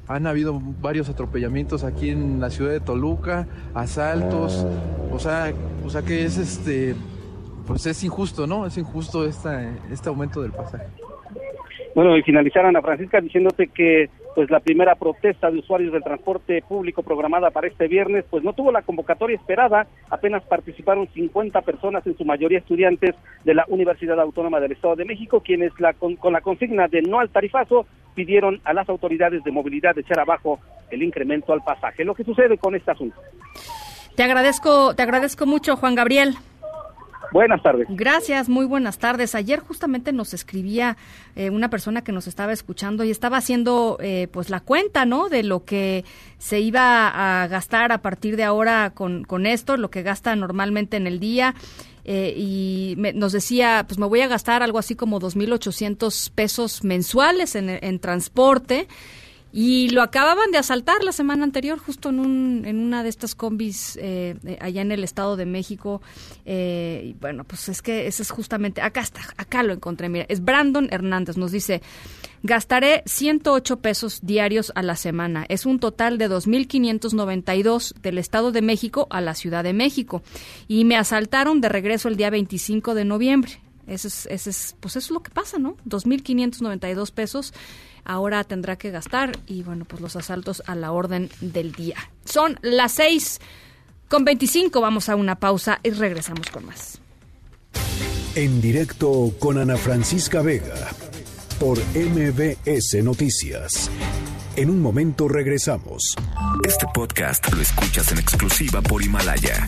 Han habido varios atropellamientos aquí en la ciudad de Toluca, asaltos, o sea, o sea que es este, pues es injusto, ¿no? Es injusto esta, este aumento del pasaje. Bueno, y finalizar, Ana Francisca, diciéndote que pues la primera protesta de usuarios del transporte público programada para este viernes, pues no tuvo la convocatoria esperada, apenas participaron 50 personas, en su mayoría estudiantes de la Universidad Autónoma del Estado de México, quienes la, con, la consigna de no al tarifazo pidieron a las autoridades de movilidad de echar abajo el incremento al pasaje. Lo que sucede con este asunto. Te agradezco, te agradezco mucho, Juan Gabriel. Buenas tardes. Gracias, muy buenas tardes. Ayer justamente nos escribía eh, una persona que nos estaba escuchando y estaba haciendo eh, pues la cuenta, ¿no? De lo que se iba a gastar a partir de ahora con, con esto, lo que gasta normalmente en el día. Eh, y nos decía, pues me voy a gastar algo así como 2.800 pesos mensuales en, en transporte. Y lo acababan de asaltar la semana anterior, justo en, un, en una de estas combis eh, allá en el Estado de México. Eh, y bueno, pues es que ese es justamente, acá está, acá lo encontré. Mira, es Brandon Hernández, nos dice, gastaré 108 pesos diarios a la semana. Es un total de 2.592 del Estado de México a la Ciudad de México. Y me asaltaron de regreso el día 25 de noviembre. Ese es, ese es, pues eso es lo que pasa, ¿no? 2.592 pesos ahora tendrá que gastar y bueno, pues los asaltos a la orden del día. Son las 6 con 25, vamos a una pausa y regresamos con más. En directo con Ana Francisca Vega por MBS Noticias. En un momento regresamos. Este podcast lo escuchas en exclusiva por Himalaya.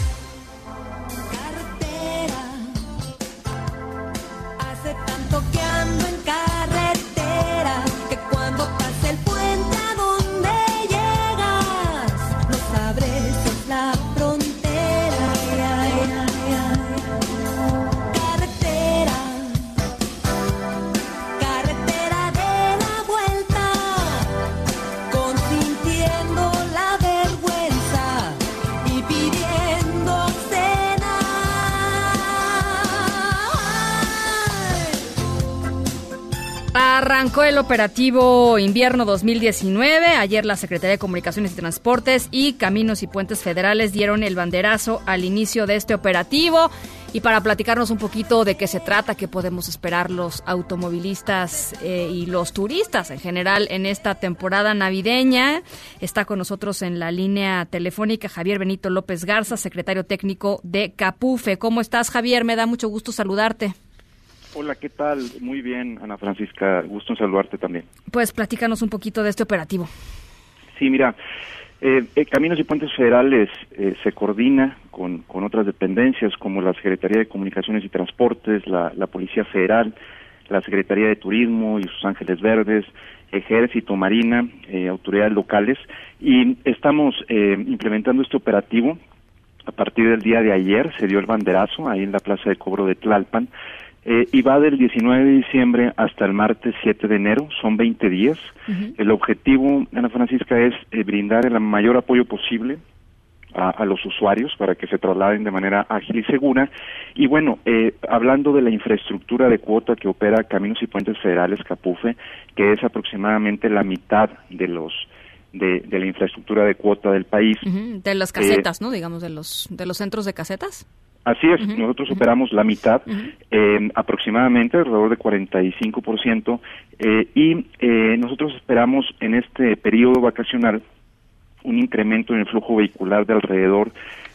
Arrancó el operativo invierno 2019. Ayer la Secretaría de Comunicaciones y Transportes y Caminos y Puentes Federales dieron el banderazo al inicio de este operativo. Y para platicarnos un poquito de qué se trata, qué podemos esperar los automovilistas eh, y los turistas en general en esta temporada navideña, está con nosotros en la línea telefónica Javier Benito López Garza, secretario técnico de Capufe. ¿Cómo estás, Javier? Me da mucho gusto saludarte. Hola, ¿qué tal? Muy bien, Ana Francisca. Gusto en saludarte también. Pues platícanos un poquito de este operativo. Sí, mira, eh, eh, Caminos y Puentes Federales eh, se coordina con, con otras dependencias como la Secretaría de Comunicaciones y Transportes, la, la Policía Federal, la Secretaría de Turismo y sus Ángeles Verdes, Ejército, Marina, autoridades locales, y estamos implementando este operativo. A partir del día de ayer se dio el banderazo ahí en la Plaza de Cobro de Tlalpan eh, y va del 19 de diciembre hasta el martes 7 de enero, son 20 días. El objetivo, Ana Francisca, es eh, brindar el mayor apoyo posible a, los usuarios para que se trasladen de manera ágil y segura. Y bueno, eh, hablando de la infraestructura de cuota que opera Caminos y Puentes Federales, Capufe, que es aproximadamente la mitad de los de, la infraestructura de cuota del país. De las casetas, ¿no? Digamos, de los, de los centros de casetas. Así es, nosotros operamos la mitad, eh, aproximadamente alrededor de 45%, eh, y eh, nosotros esperamos en este periodo vacacional un incremento en el flujo vehicular de alrededor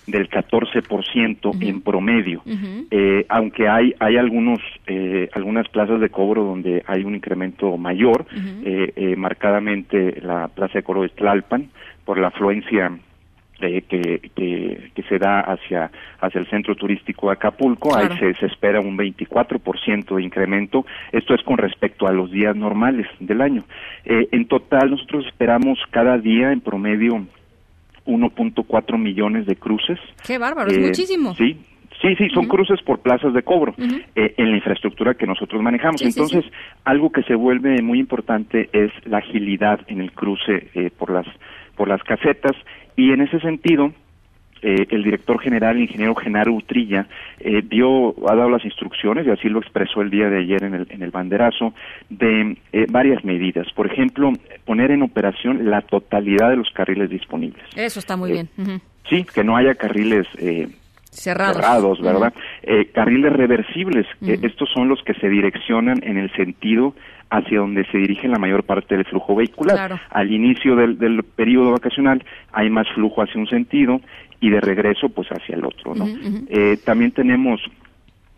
del 14% en promedio, eh, aunque hay hay algunos eh, algunas plazas de cobro donde hay un incremento mayor, eh, marcadamente la plaza de cobro de Tlalpan por la afluencia que, que, que, se da hacia, hacia el centro turístico de Acapulco, ahí se, se, espera un 24% de incremento, esto es con respecto a los días normales del año. Eh, en total nosotros esperamos cada día en promedio 1.4 millones de cruces. Qué bárbaro, es eh, muchísimo. Sí, Sí, sí, son cruces por plazas de cobro eh, en la infraestructura que nosotros manejamos. Sí, sí, Entonces, sí. algo que se vuelve muy importante es la agilidad en el cruce eh, por las por las casetas y en ese sentido eh, el director general, el ingeniero Genaro Utrilla, eh, dio, ha dado las instrucciones, y así lo expresó el día de ayer en el, en el banderazo, de eh, varias medidas. Por ejemplo, poner en operación la totalidad de los carriles disponibles. Eso está muy bien. Ujú. Sí, que no haya carriles eh, Cerrados. cerrados, ¿verdad? Eh, carriles reversibles, eh, estos son los que se direccionan en el sentido hacia donde se dirige la mayor parte del flujo vehicular. Claro. Al inicio del, del periodo vacacional hay más flujo hacia un sentido y de regreso pues hacia el otro, ¿no? Eh, también tenemos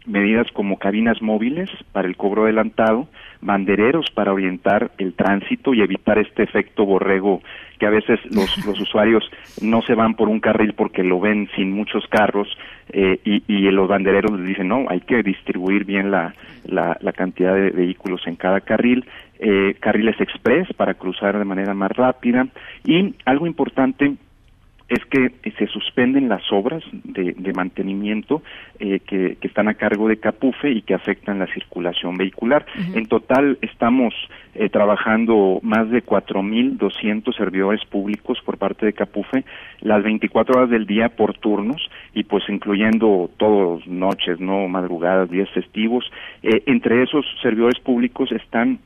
medidas como cabinas móviles para el cobro adelantado, bandereros para orientar el tránsito y evitar este efecto borrego que a veces los, los usuarios no se van por un carril porque lo ven sin muchos carros eh, y, y los bandereros les dicen no, hay que distribuir bien la, la, la cantidad de vehículos en cada carril, eh, carriles express para cruzar de manera más rápida y algo importante es que eh, se suspenden las obras de, de mantenimiento eh, que, que están a cargo de Capufe y que afectan la circulación vehicular. En total estamos eh, trabajando más de 4.200 servidores públicos por parte de Capufe, las 24 horas del día por turnos y pues incluyendo todos noches, no madrugadas, días festivos. Eh, entre esos servidores públicos están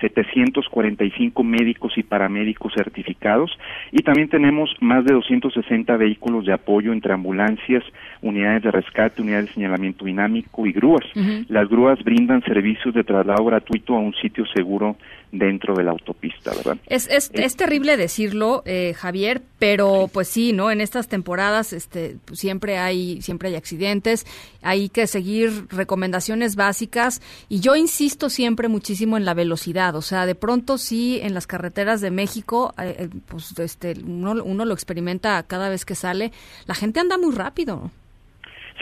745 médicos y paramédicos certificados y también tenemos más de 260 vehículos de apoyo entre ambulancias, unidades de rescate, unidades de señalamiento dinámico y grúas. Las grúas brindan servicios de traslado gratuito a un sitio seguro dentro de la autopista, ¿verdad? Es, es, es terrible decirlo, eh, Javier, pero pues sí, ¿no? En estas temporadas este, pues, siempre, hay, siempre hay accidentes, hay que seguir recomendaciones básicas y yo insisto siempre muchísimo en la velocidad, o sea, de pronto sí en las carreteras de México, eh, eh, pues este, uno, uno lo experimenta cada vez que sale, la gente anda muy rápido.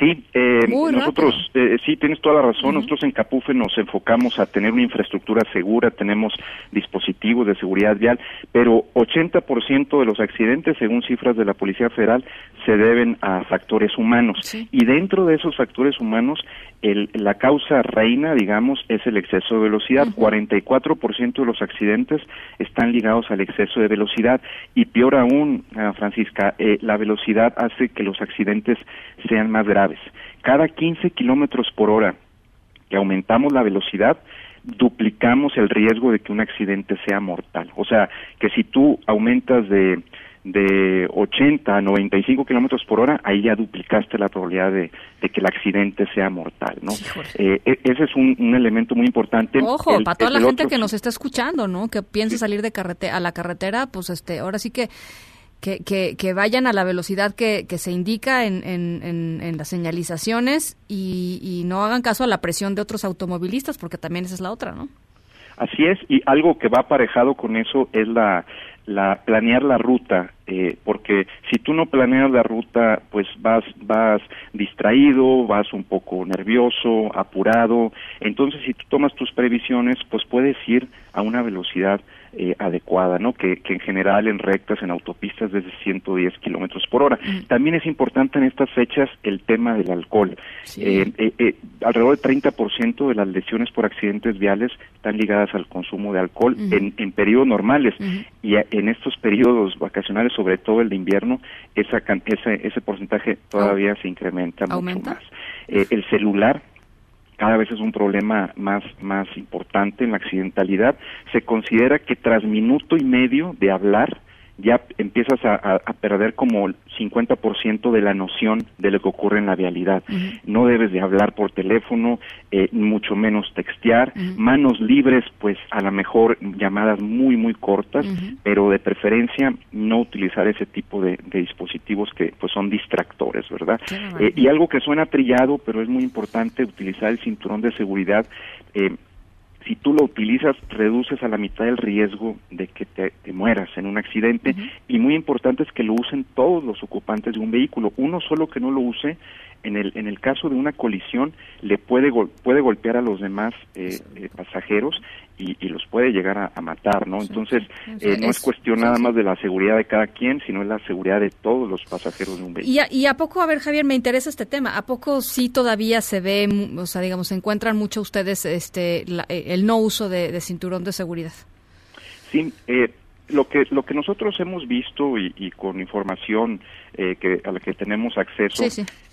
Sí, eh, nosotros, eh, sí, tienes toda la razón. Nosotros en Capufe nos enfocamos a tener una infraestructura segura, tenemos dispositivos de seguridad vial, pero 80% de los accidentes, según cifras de la Policía Federal, se deben a factores humanos. Y dentro de esos factores humanos, el, la causa reina, digamos, es el exceso de velocidad. 44% de los accidentes están ligados al exceso de velocidad. Y peor aún, ah, Francisca, eh, la velocidad hace que los accidentes sean más graves. Cada 15 kilómetros por hora que aumentamos la velocidad, duplicamos el riesgo de que un accidente sea mortal. O sea, que si tú aumentas de de 80 a 95 kilómetros por hora, ahí ya duplicaste la probabilidad de, de que el accidente sea mortal, ¿no? Eh, e- ese es un, un elemento muy importante. Ojo, El- para toda la gente otro- que nos está escuchando, ¿no? Que piense salir de carrete a la carretera, pues este, ahora sí que que, que, vayan a la velocidad que, se indica en, en, en, en las señalizaciones y, y no hagan caso a la presión de otros automovilistas, porque también esa es la otra, ¿no? Así es, y algo que va aparejado con eso es la, la planear la ruta, eh, porque si tú no planeas la ruta, pues vas vas distraído, vas un poco nervioso, apurado. Entonces, si tú tomas tus previsiones, pues puedes ir a una velocidad eh, adecuada, ¿no? Que, que en general en rectas, en autopistas, desde 110 kilómetros por hora. También es importante en estas fechas el tema del alcohol. Eh, eh, eh, alrededor del 30% de las lesiones por accidentes viales están ligadas al consumo de alcohol en, en periodos normales y a- en estos periodos vacacionales, sobre todo el de invierno, esa, ese, ese porcentaje todavía se incrementa mucho ¿Aumenta? más. El celular cada vez es un problema más, más importante en la accidentalidad. Se considera que tras minuto y medio de hablar ya empiezas a, a- a perder como el 50% de la noción de lo que ocurre en la vialidad. No debes de hablar por teléfono, eh, mucho menos textear. Manos libres, pues a lo mejor llamadas muy, muy cortas, pero de preferencia no utilizar ese tipo de, de dispositivos que pues son distractores, ¿verdad? Eh, y algo que suena trillado, pero es muy importante utilizar el cinturón de seguridad. eh, si tú lo utilizas, reduces a la mitad el riesgo de que te, mueras en un accidente. Y muy importante es que lo usen todos los ocupantes de un vehículo. Uno solo que no lo use, en el, en el caso de una colisión, le puede, puede golpear a los demás eh, eh, pasajeros y, los puede llegar a, matar, ¿no? Entonces, eh, no es, cuestión nada más de la seguridad de cada quien, sino es la seguridad de todos los pasajeros de un vehículo. ¿Y a, y a poco, a ver, Javier, me interesa este tema, ¿a poco sí todavía se ve, o sea, digamos, se encuentran mucho ustedes este, el no uso de, cinturón de seguridad? Sí, lo que lo que nosotros hemos visto y, con información eh, que a la que tenemos acceso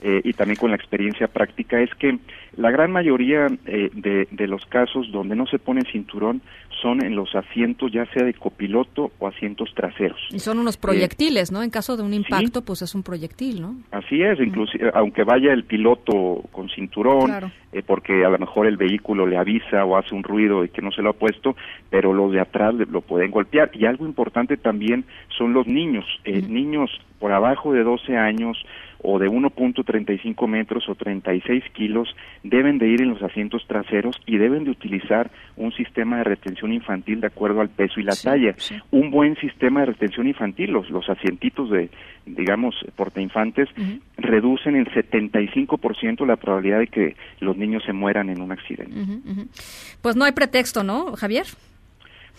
eh, y también con la experiencia práctica es que la gran mayoría eh, de, de, los casos donde no se pone cinturón son en los asientos ya sea de copiloto o asientos traseros. Y son unos proyectiles, ¿no? En caso de un impacto, pues es un proyectil, ¿no? Así es, inclusive aunque vaya el piloto con cinturón, porque a lo mejor el vehículo le avisa o hace un ruido y que no se lo ha puesto, pero los de atrás lo pueden golpear. Y algo importante también son los niños, niños por abajo de 12 años o de 1.35 metros o 36 kilos deben de ir en los asientos traseros y deben de utilizar un sistema de retención infantil de acuerdo al peso y la talla. Un buen sistema de retención infantil, los, los asientitos de, digamos, portainfantes, reducen en 75% la probabilidad de que los niños se mueran en un accidente. Pues no hay pretexto, ¿no, Javier?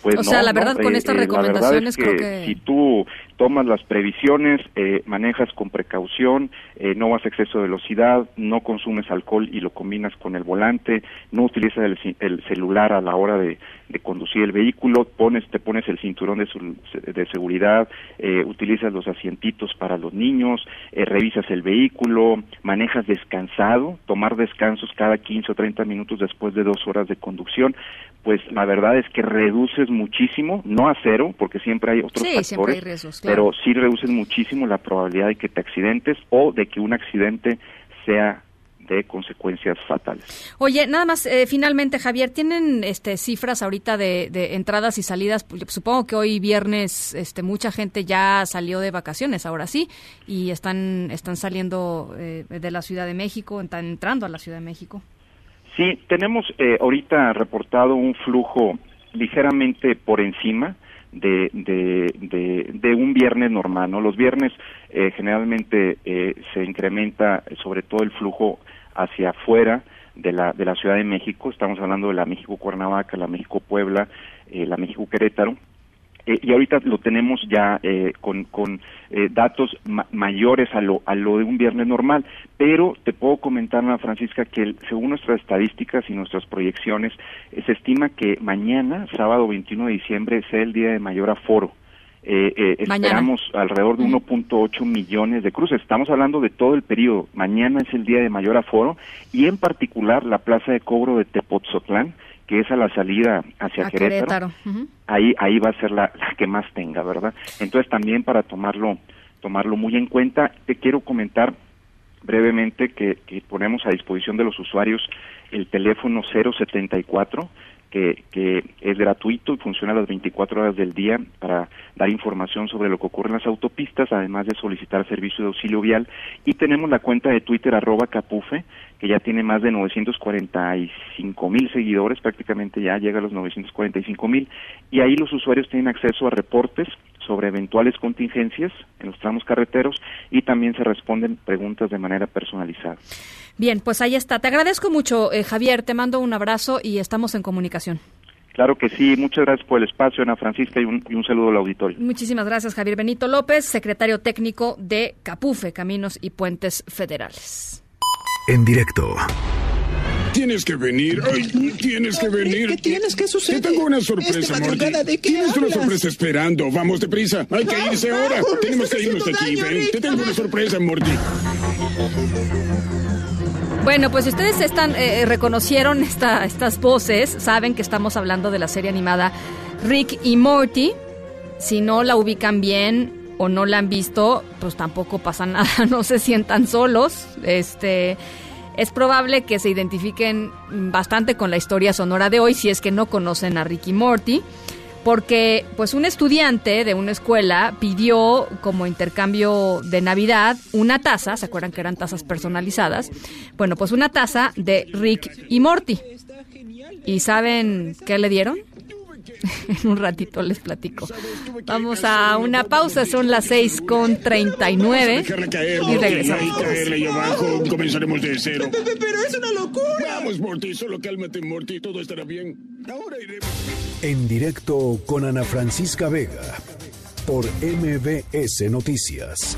Pues o sea, la verdad, con eh, estas eh, recomendaciones creo que... Si tú tomas las previsiones, eh, manejas con precaución, no vas a exceso de velocidad, no consumes alcohol y lo combinas con el volante, no utilizas el, celular a la hora de, conducir el vehículo, pones, te pones el cinturón de, de seguridad, utilizas los asientitos para los niños, revisas el vehículo, manejas descansado, tomar descansos cada 15 o 30 minutos después de dos horas de conducción, pues la verdad es que reduces muchísimo, no a cero, porque siempre hay otros factores, pero sí reduces muchísimo la probabilidad de que te accidentes o de que un accidente sea de consecuencias fatales. Oye, nada más, eh, finalmente, Javier, ¿tienen este, cifras ahorita de, entradas y salidas? Pues, supongo que hoy viernes este, mucha gente ya salió de vacaciones, ahora sí, y están, están saliendo eh, de la Ciudad de México, están entrando a la Ciudad de México. Sí, tenemos eh, ahorita reportado un flujo ligeramente por encima de, de, un viernes normal. ¿no? Los viernes eh, generalmente eh, se incrementa sobre todo el flujo hacia afuera de la, de la Ciudad de México. Estamos hablando de la México Cuernavaca, la México Puebla, la México Querétaro eh, y ahorita lo tenemos ya eh, con, con eh, datos mayores a lo, a lo de un viernes normal, pero te puedo comentar, Ana Francisca, que según nuestras estadísticas y nuestras proyecciones, se estima que mañana, sábado 21 de diciembre, sea el día de mayor aforo. Esperamos alrededor de 1.8 millones de cruces. Estamos hablando de todo el periodo. Mañana es el día de mayor aforo y en particular la plaza de cobro de Tepotzotlán que es a la salida hacia Querétaro, ahí ahí va a ser la, que más tenga, ¿verdad? Entonces también para tomarlo tomarlo muy en cuenta, te quiero comentar brevemente que, que ponemos a disposición de los usuarios el teléfono 074 que, que es gratuito y funciona las 24 horas del día para dar información sobre lo que ocurre en las autopistas, además de solicitar servicio de auxilio vial. Y tenemos la cuenta de Twitter arroba capufe, que ya tiene más de 945 mil seguidores, prácticamente ya llega a los 945 mil. Y ahí los usuarios tienen acceso a reportes sobre eventuales contingencias en los tramos carreteros y también se responden preguntas de manera personalizada. Bien, pues ahí está. Te agradezco mucho, eh, Javier. Te mando un abrazo y estamos en comunicación. Claro que sí. Muchas gracias por el espacio, Ana Francisca, y un, y un, saludo al auditorio. Muchísimas gracias, Javier Benito López, secretario técnico de Capufe, Caminos y Puentes Federales. En directo. Tienes que venir. Ay, tienes que venir. ¿Qué tienes? ¿Qué sucede? Te tengo una sorpresa, Morty. ¿de qué Tienes una sorpresa esperando. Vamos deprisa. Hay que irse ahora. Tenemos que irnos de aquí. Ven. Te tengo una sorpresa, Morty. Bueno, pues ustedes están eh, reconocieron esta, estas voces, saben que estamos hablando de la serie animada Rick y Morty. Si no la ubican bien o no la han visto, pues tampoco pasa nada, no se sientan solos. Este es probable que se identifiquen bastante con la historia sonora de hoy si es que no conocen a Ricky Morty, porque pues un estudiante de una escuela pidió como intercambio de Navidad una taza, ¿se acuerdan que eran tazas personalizadas? Bueno, pues una taza de Rick y Morty. ¿Y saben qué le dieron? en un ratito les platico. Vamos a una pausa, son las 6 con 39 y regresamos. comenzaremos de cero. Pero es una locura. Vamos, Morty, solo cálmate, Morty, todo estará bien. Ahora iremos. En directo con Ana Francisca Vega por MBS Noticias.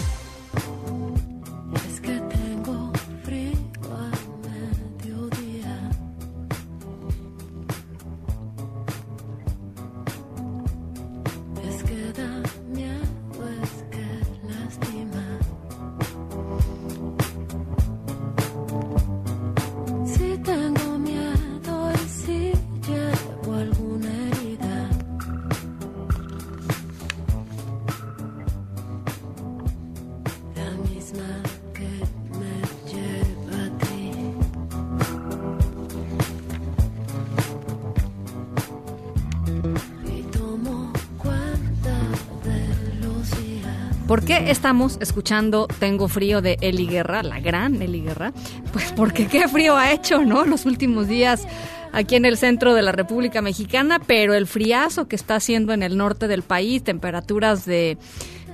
Estamos escuchando Tengo frío de Eli Guerra, la gran Eli Guerra? Pues porque qué frío ha hecho, ¿no? Los últimos días aquí en el centro de la República Mexicana, pero el friazo que está haciendo en el norte del país, temperaturas de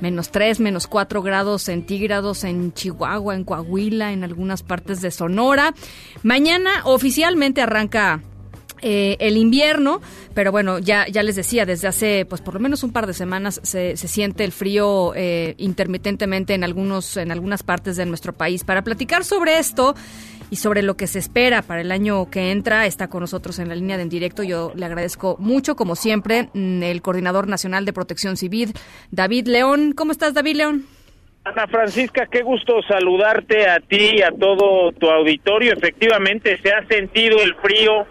menos 3, menos 4 grados centígrados en Chihuahua, en Coahuila, en algunas partes de Sonora. Mañana oficialmente arranca eh, el invierno, pero bueno, ya, ya les decía, desde hace pues por lo menos un par de semanas se, se siente el frío eh, intermitentemente en, algunos, en algunas partes de nuestro país. Para platicar sobre esto y sobre lo que se espera para el año que entra, está con nosotros en la línea de en directo. Yo le agradezco mucho, como siempre, mm, el Coordinador Nacional de Protección Civil, David León. ¿Cómo estás, David León? Ana Francisca, qué gusto saludarte a ti y a todo tu auditorio. Efectivamente, se ha sentido el frío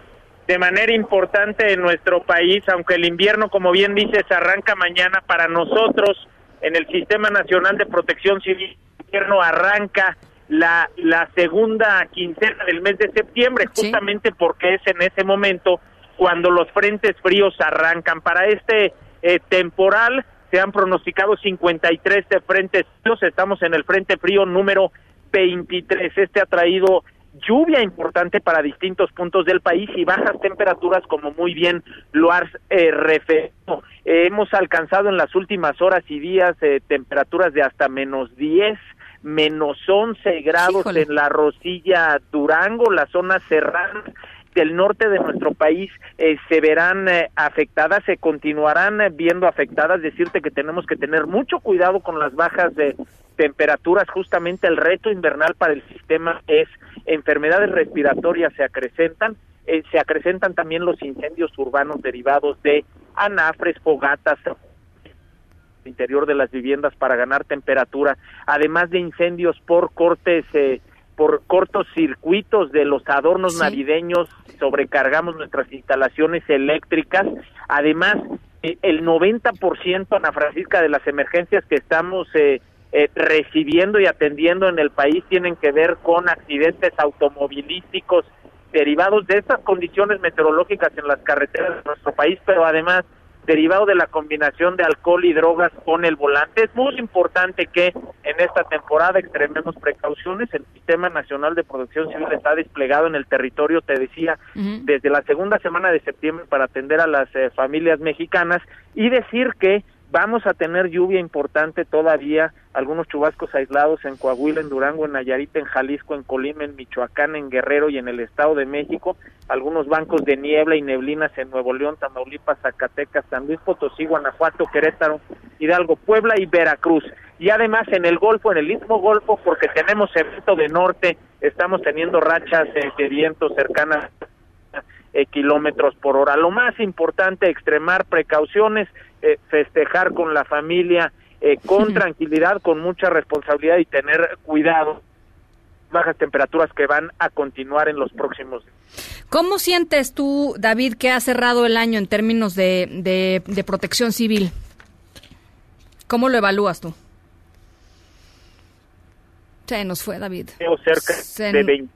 de manera importante en nuestro país, aunque el invierno, como bien dices, arranca mañana para nosotros en el Sistema Nacional de Protección Civil. El invierno arranca la, la segunda quincena del mes de septiembre, justamente porque es en ese momento cuando los frentes fríos arrancan. Para este eh, temporal se han pronosticado 53 frentes fríos, estamos en el frente frío número 23. Este ha traído lluvia importante para distintos puntos del país y bajas temperaturas como muy bien lo has eh, referido. hemos alcanzado en las últimas horas y días eh, temperaturas de hasta menos 10, menos 11 grados en la Rosilla Durango, las zonas serranas del norte de nuestro país eh, se verán eh, afectadas, se continuarán eh, viendo afectadas. Decirte que tenemos que tener mucho cuidado con las bajas de temperaturas. Justamente el reto invernal para el sistema es enfermedades respiratorias se acrecentan, se acrecentan también los incendios urbanos derivados de anafres, fogatas, interior de las viviendas para ganar temperatura, además de incendios por cortes eh, por cortos circuitos de los adornos navideños, sobrecargamos nuestras instalaciones eléctricas. Además, eh, el 90%, Ana Francisca, de las emergencias que estamos eh, eh, recibiendo y atendiendo en el país tienen que ver con accidentes automovilísticos derivados de estas condiciones meteorológicas en las carreteras de nuestro país, pero además derivado de la combinación de alcohol y drogas con el volante. Es muy importante que en esta temporada extrememos precauciones. El Sistema Nacional de Protección Civil está desplegado en el territorio, te decía, desde la segunda semana de septiembre para atender a las eh, familias mexicanas y decir que Vamos a tener lluvia importante todavía, algunos chubascos aislados en Coahuila, en Durango, en Nayarit, en Jalisco, en Colima, en Michoacán, en Guerrero y en el Estado de México, algunos bancos de niebla y neblinas en Nuevo León, Tamaulipas, Zacatecas, San Luis Potosí, Guanajuato, Querétaro, Hidalgo, Puebla y Veracruz. Y además en el Golfo, en el mismo Golfo, porque tenemos evento de norte, estamos teniendo rachas de viento cercanas eh, kilómetros por hora. Lo más importante, extremar precauciones, eh, festejar con la familia, eh, con tranquilidad, con mucha responsabilidad y tener cuidado bajas temperaturas que van a continuar en los próximos días. ¿Cómo sientes tú, David, que ha cerrado el año en términos de, de, protección civil? ¿Cómo lo evalúas tú? Se nos fue, David. Cerca de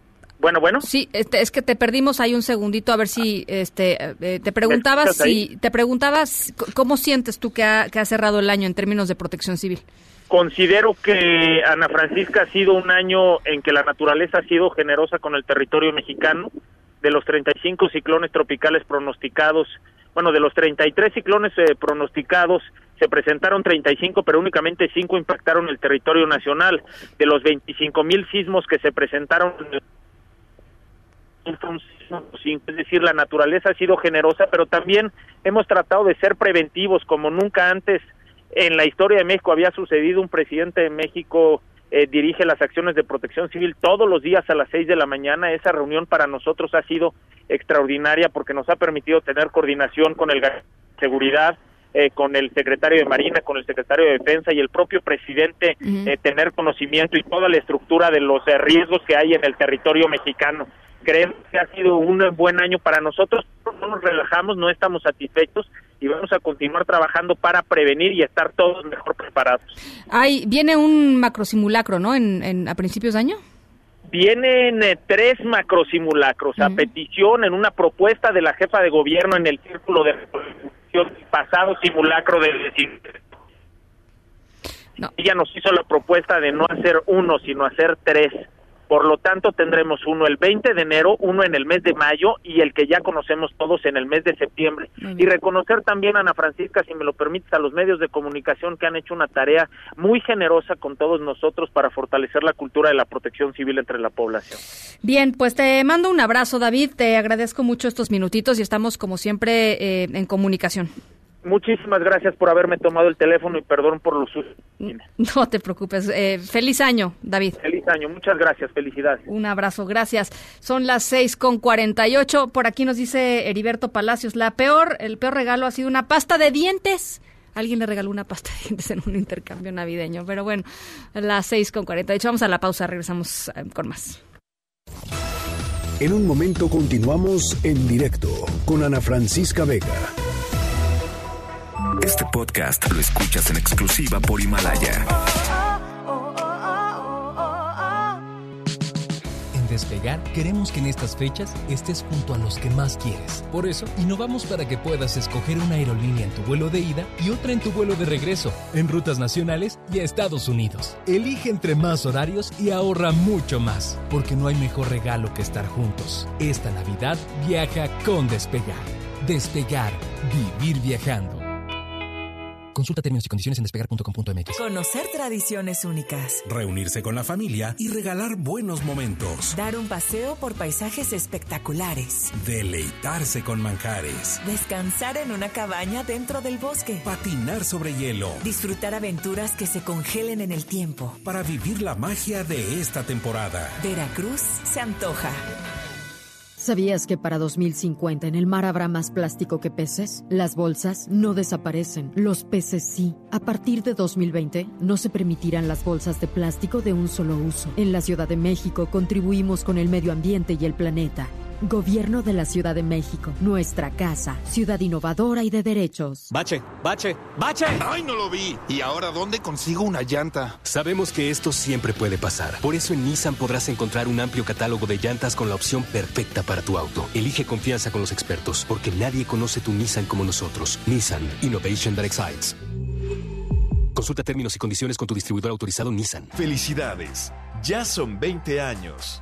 Bueno, bueno. Sí, este, es que te perdimos ahí un segundito a ver si este eh, te preguntabas si te preguntabas cómo sientes tú que ha, que ha cerrado el año en términos de protección civil. Considero que Ana Francisca ha sido un año en que la naturaleza ha sido generosa con el territorio mexicano. De los 35 ciclones tropicales pronosticados, bueno, de los 33 ciclones eh, pronosticados, se presentaron 35, pero únicamente 5 impactaron el territorio nacional. De los 25 mil sismos que se presentaron, es decir, la naturaleza ha sido generosa, pero también hemos tratado de ser preventivos como nunca antes en la historia de México había sucedido. Un presidente de México eh, dirige las acciones de protección civil todos los días a las seis de la mañana. Esa reunión para nosotros ha sido extraordinaria porque nos ha permitido tener coordinación con el de seguridad, eh, con el secretario de Marina, con el secretario de Defensa y el propio presidente, eh, tener conocimiento y toda la estructura de los riesgos que hay en el territorio mexicano. Creemos que ha sido un buen año para nosotros, no nos relajamos, no estamos satisfechos y vamos a continuar trabajando para prevenir y estar todos mejor preparados. Hay, viene un macrosimulacro, ¿no? En, a principios de año. Vienen eh, tres macrosimulacros a petición en una propuesta de la jefa de gobierno en el círculo de pasado simulacro del no. Ella nos hizo la propuesta de no hacer uno, sino hacer tres. Por lo tanto, tendremos uno el 20 de enero, uno en el mes de mayo y el que ya conocemos todos en el mes de septiembre. Y reconocer también, Ana Francisca, si me lo permites, a los medios de comunicación que han hecho una tarea muy generosa con todos nosotros para fortalecer la cultura de la protección civil entre la población. Bien, pues te mando un abrazo, David. Te agradezco mucho estos minutitos y estamos, como siempre, eh, en comunicación. Muchísimas gracias por haberme tomado el teléfono y perdón por los No te preocupes. Eh, feliz año, David. Feliz año. Muchas gracias. Felicidades. Un abrazo. Gracias. Son las seis con cuarenta y ocho. Por aquí nos dice Heriberto Palacios. La peor, el peor regalo ha sido una pasta de dientes. Alguien le regaló una pasta de dientes en un intercambio navideño. Pero bueno, las seis con cuarenta y ocho. Vamos a la pausa. Regresamos eh, con más. En un momento continuamos en directo con Ana Francisca Vega. Este podcast lo escuchas en exclusiva por Himalaya. En Despegar queremos que en estas fechas estés junto a los que más quieres. Por eso, innovamos para que puedas escoger una aerolínea en tu vuelo de ida y otra en tu vuelo de regreso, en rutas nacionales y a Estados Unidos. Elige entre más horarios y ahorra mucho más, porque no hay mejor regalo que estar juntos. Esta Navidad viaja con Despegar. Despegar, vivir viajando. Consulta términos y condiciones en despegar.com.mx. Conocer tradiciones únicas. Reunirse con la familia y regalar buenos momentos. Dar un paseo por paisajes espectaculares. Deleitarse con manjares. Descansar en una cabaña dentro del bosque. Patinar sobre hielo. Disfrutar aventuras que se congelen en el tiempo. Para vivir la magia de esta temporada. Veracruz se antoja. ¿Sabías que para 2050 en el mar habrá más plástico que peces? Las bolsas no desaparecen, los peces sí. A partir de 2020 no se permitirán las bolsas de plástico de un solo uso. En la Ciudad de México contribuimos con el medio ambiente y el planeta. Gobierno de la Ciudad de México, nuestra casa, ciudad innovadora y de derechos. Bache, bache, bache. ¡Ay, no lo vi! ¿Y ahora dónde consigo una llanta? Sabemos que esto siempre puede pasar. Por eso en Nissan podrás encontrar un amplio catálogo de llantas con la opción perfecta para tu auto. Elige confianza con los expertos, porque nadie conoce tu Nissan como nosotros. Nissan Innovation that excites. Consulta términos y condiciones con tu distribuidor autorizado Nissan. Felicidades. Ya son 20 años.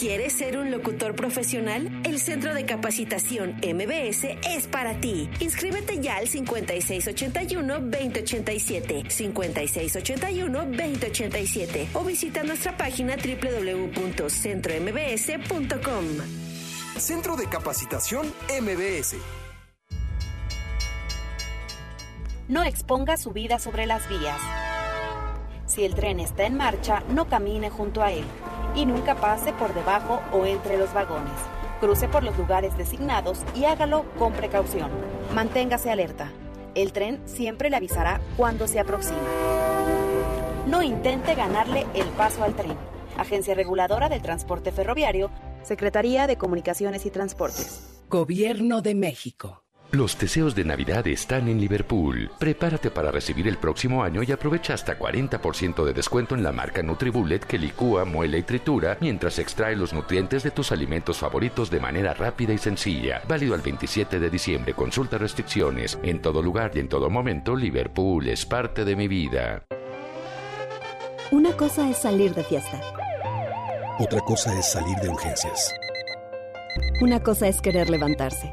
¿Quieres ser un locutor profesional? El Centro de Capacitación MBS es para ti. Inscríbete ya al 5681-2087, 5681-2087 o visita nuestra página www.centrombs.com. Centro de Capacitación MBS. No exponga su vida sobre las vías. Si el tren está en marcha, no camine junto a él y nunca pase por debajo o entre los vagones. Cruce por los lugares designados y hágalo con precaución. Manténgase alerta. El tren siempre le avisará cuando se aproxima. No intente ganarle el paso al tren. Agencia Reguladora del Transporte Ferroviario, Secretaría de Comunicaciones y Transportes. Gobierno de México. Los deseos de Navidad están en Liverpool. Prepárate para recibir el próximo año y aprovecha hasta 40% de descuento en la marca Nutribullet que licúa, muele y tritura mientras extrae los nutrientes de tus alimentos favoritos de manera rápida y sencilla. Válido al 27 de diciembre. Consulta restricciones. En todo lugar y en todo momento, Liverpool es parte de mi vida. Una cosa es salir de fiesta. Otra cosa es salir de urgencias. Una cosa es querer levantarse.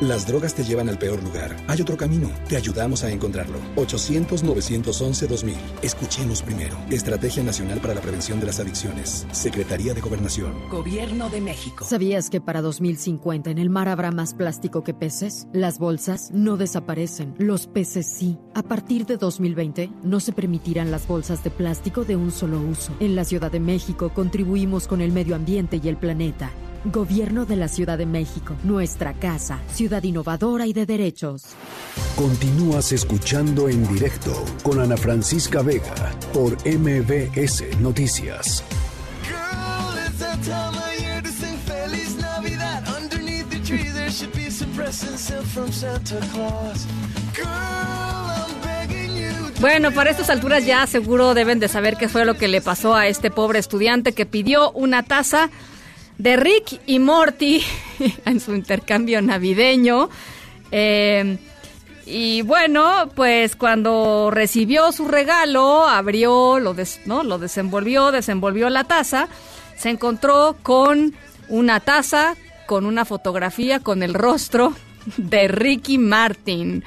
Las drogas te llevan al peor lugar. Hay otro camino. Te ayudamos a encontrarlo. 800-911-2000. Escuchemos primero. Estrategia Nacional para la Prevención de las Adicciones. Secretaría de Gobernación. Gobierno de México. ¿Sabías que para 2050 en el mar habrá más plástico que peces? Las bolsas no desaparecen. Los peces sí. A partir de 2020 no se permitirán las bolsas de plástico de un solo uso. En la Ciudad de México contribuimos con el medio ambiente y el planeta. Gobierno de la Ciudad de México, nuestra casa, ciudad innovadora y de derechos. Continúas escuchando en directo con Ana Francisca Vega por MBS Noticias. Bueno, para estas alturas ya seguro deben de saber qué fue lo que le pasó a este pobre estudiante que pidió una taza de Rick y Morty en su intercambio navideño. Eh, y bueno, pues cuando recibió su regalo, abrió, lo, ¿no? lo desenvolvió, desenvolvió la taza, se encontró con una taza, con una fotografía, con el rostro de Ricky Martin.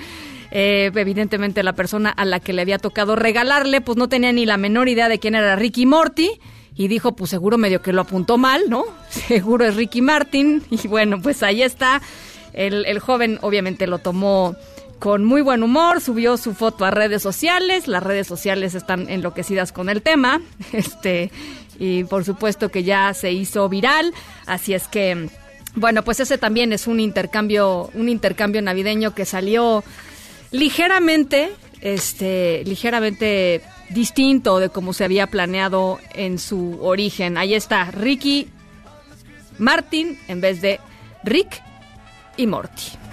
Eh, evidentemente la persona a la que le había tocado regalarle, pues no tenía ni la menor idea de quién era Ricky Morty y dijo, pues seguro medio que lo apuntó mal, ¿no? Seguro es Ricky Martin. Y bueno, pues ahí está. El, el joven obviamente lo tomó con muy buen humor, subió su foto a redes sociales, las redes sociales están enloquecidas con el tema, este, y por supuesto que ya se hizo viral, así es que, bueno, pues ese también es un intercambio, un intercambio navideño que salió ligeramente, este, ligeramente distinto de como se había planeado en su origen. Ahí está Ricky Martin en vez de Rick y Morty.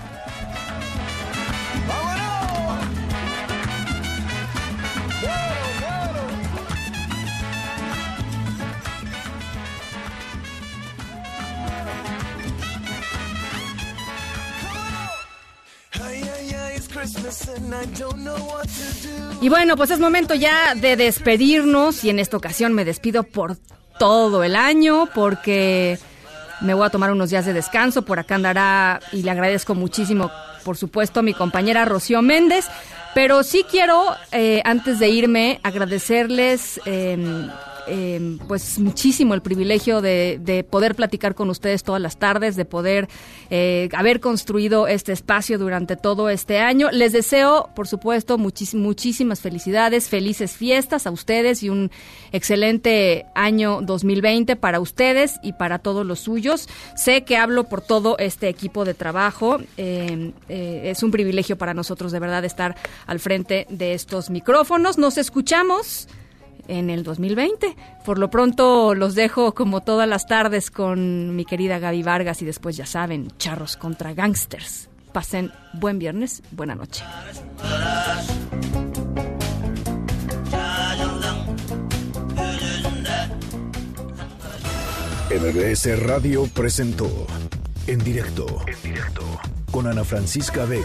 Y bueno, pues es momento ya de despedirnos y en esta ocasión me despido por todo el año porque me voy a tomar unos días de descanso, por acá andará y le agradezco muchísimo, por supuesto, a mi compañera Rocío Méndez, pero sí quiero, eh, antes de irme, agradecerles... Eh, eh, pues muchísimo el privilegio de, de, poder platicar con ustedes todas las tardes, de poder eh, haber construido este espacio durante todo este año. Les deseo, por supuesto, muchísimas felicidades, felices fiestas a ustedes y un excelente año 2020 para ustedes y para todos los suyos. Sé que hablo por todo este equipo de trabajo. Eh, es un privilegio para nosotros de verdad estar al frente de estos micrófonos. Nos escuchamos en el 2020. Por lo pronto los dejo como todas las tardes con mi querida Gaby Vargas y después ya saben, charros contra gangsters. Pasen buen viernes, buena noche. MBS Radio presentó en directo, en directo con Ana Francisca Vega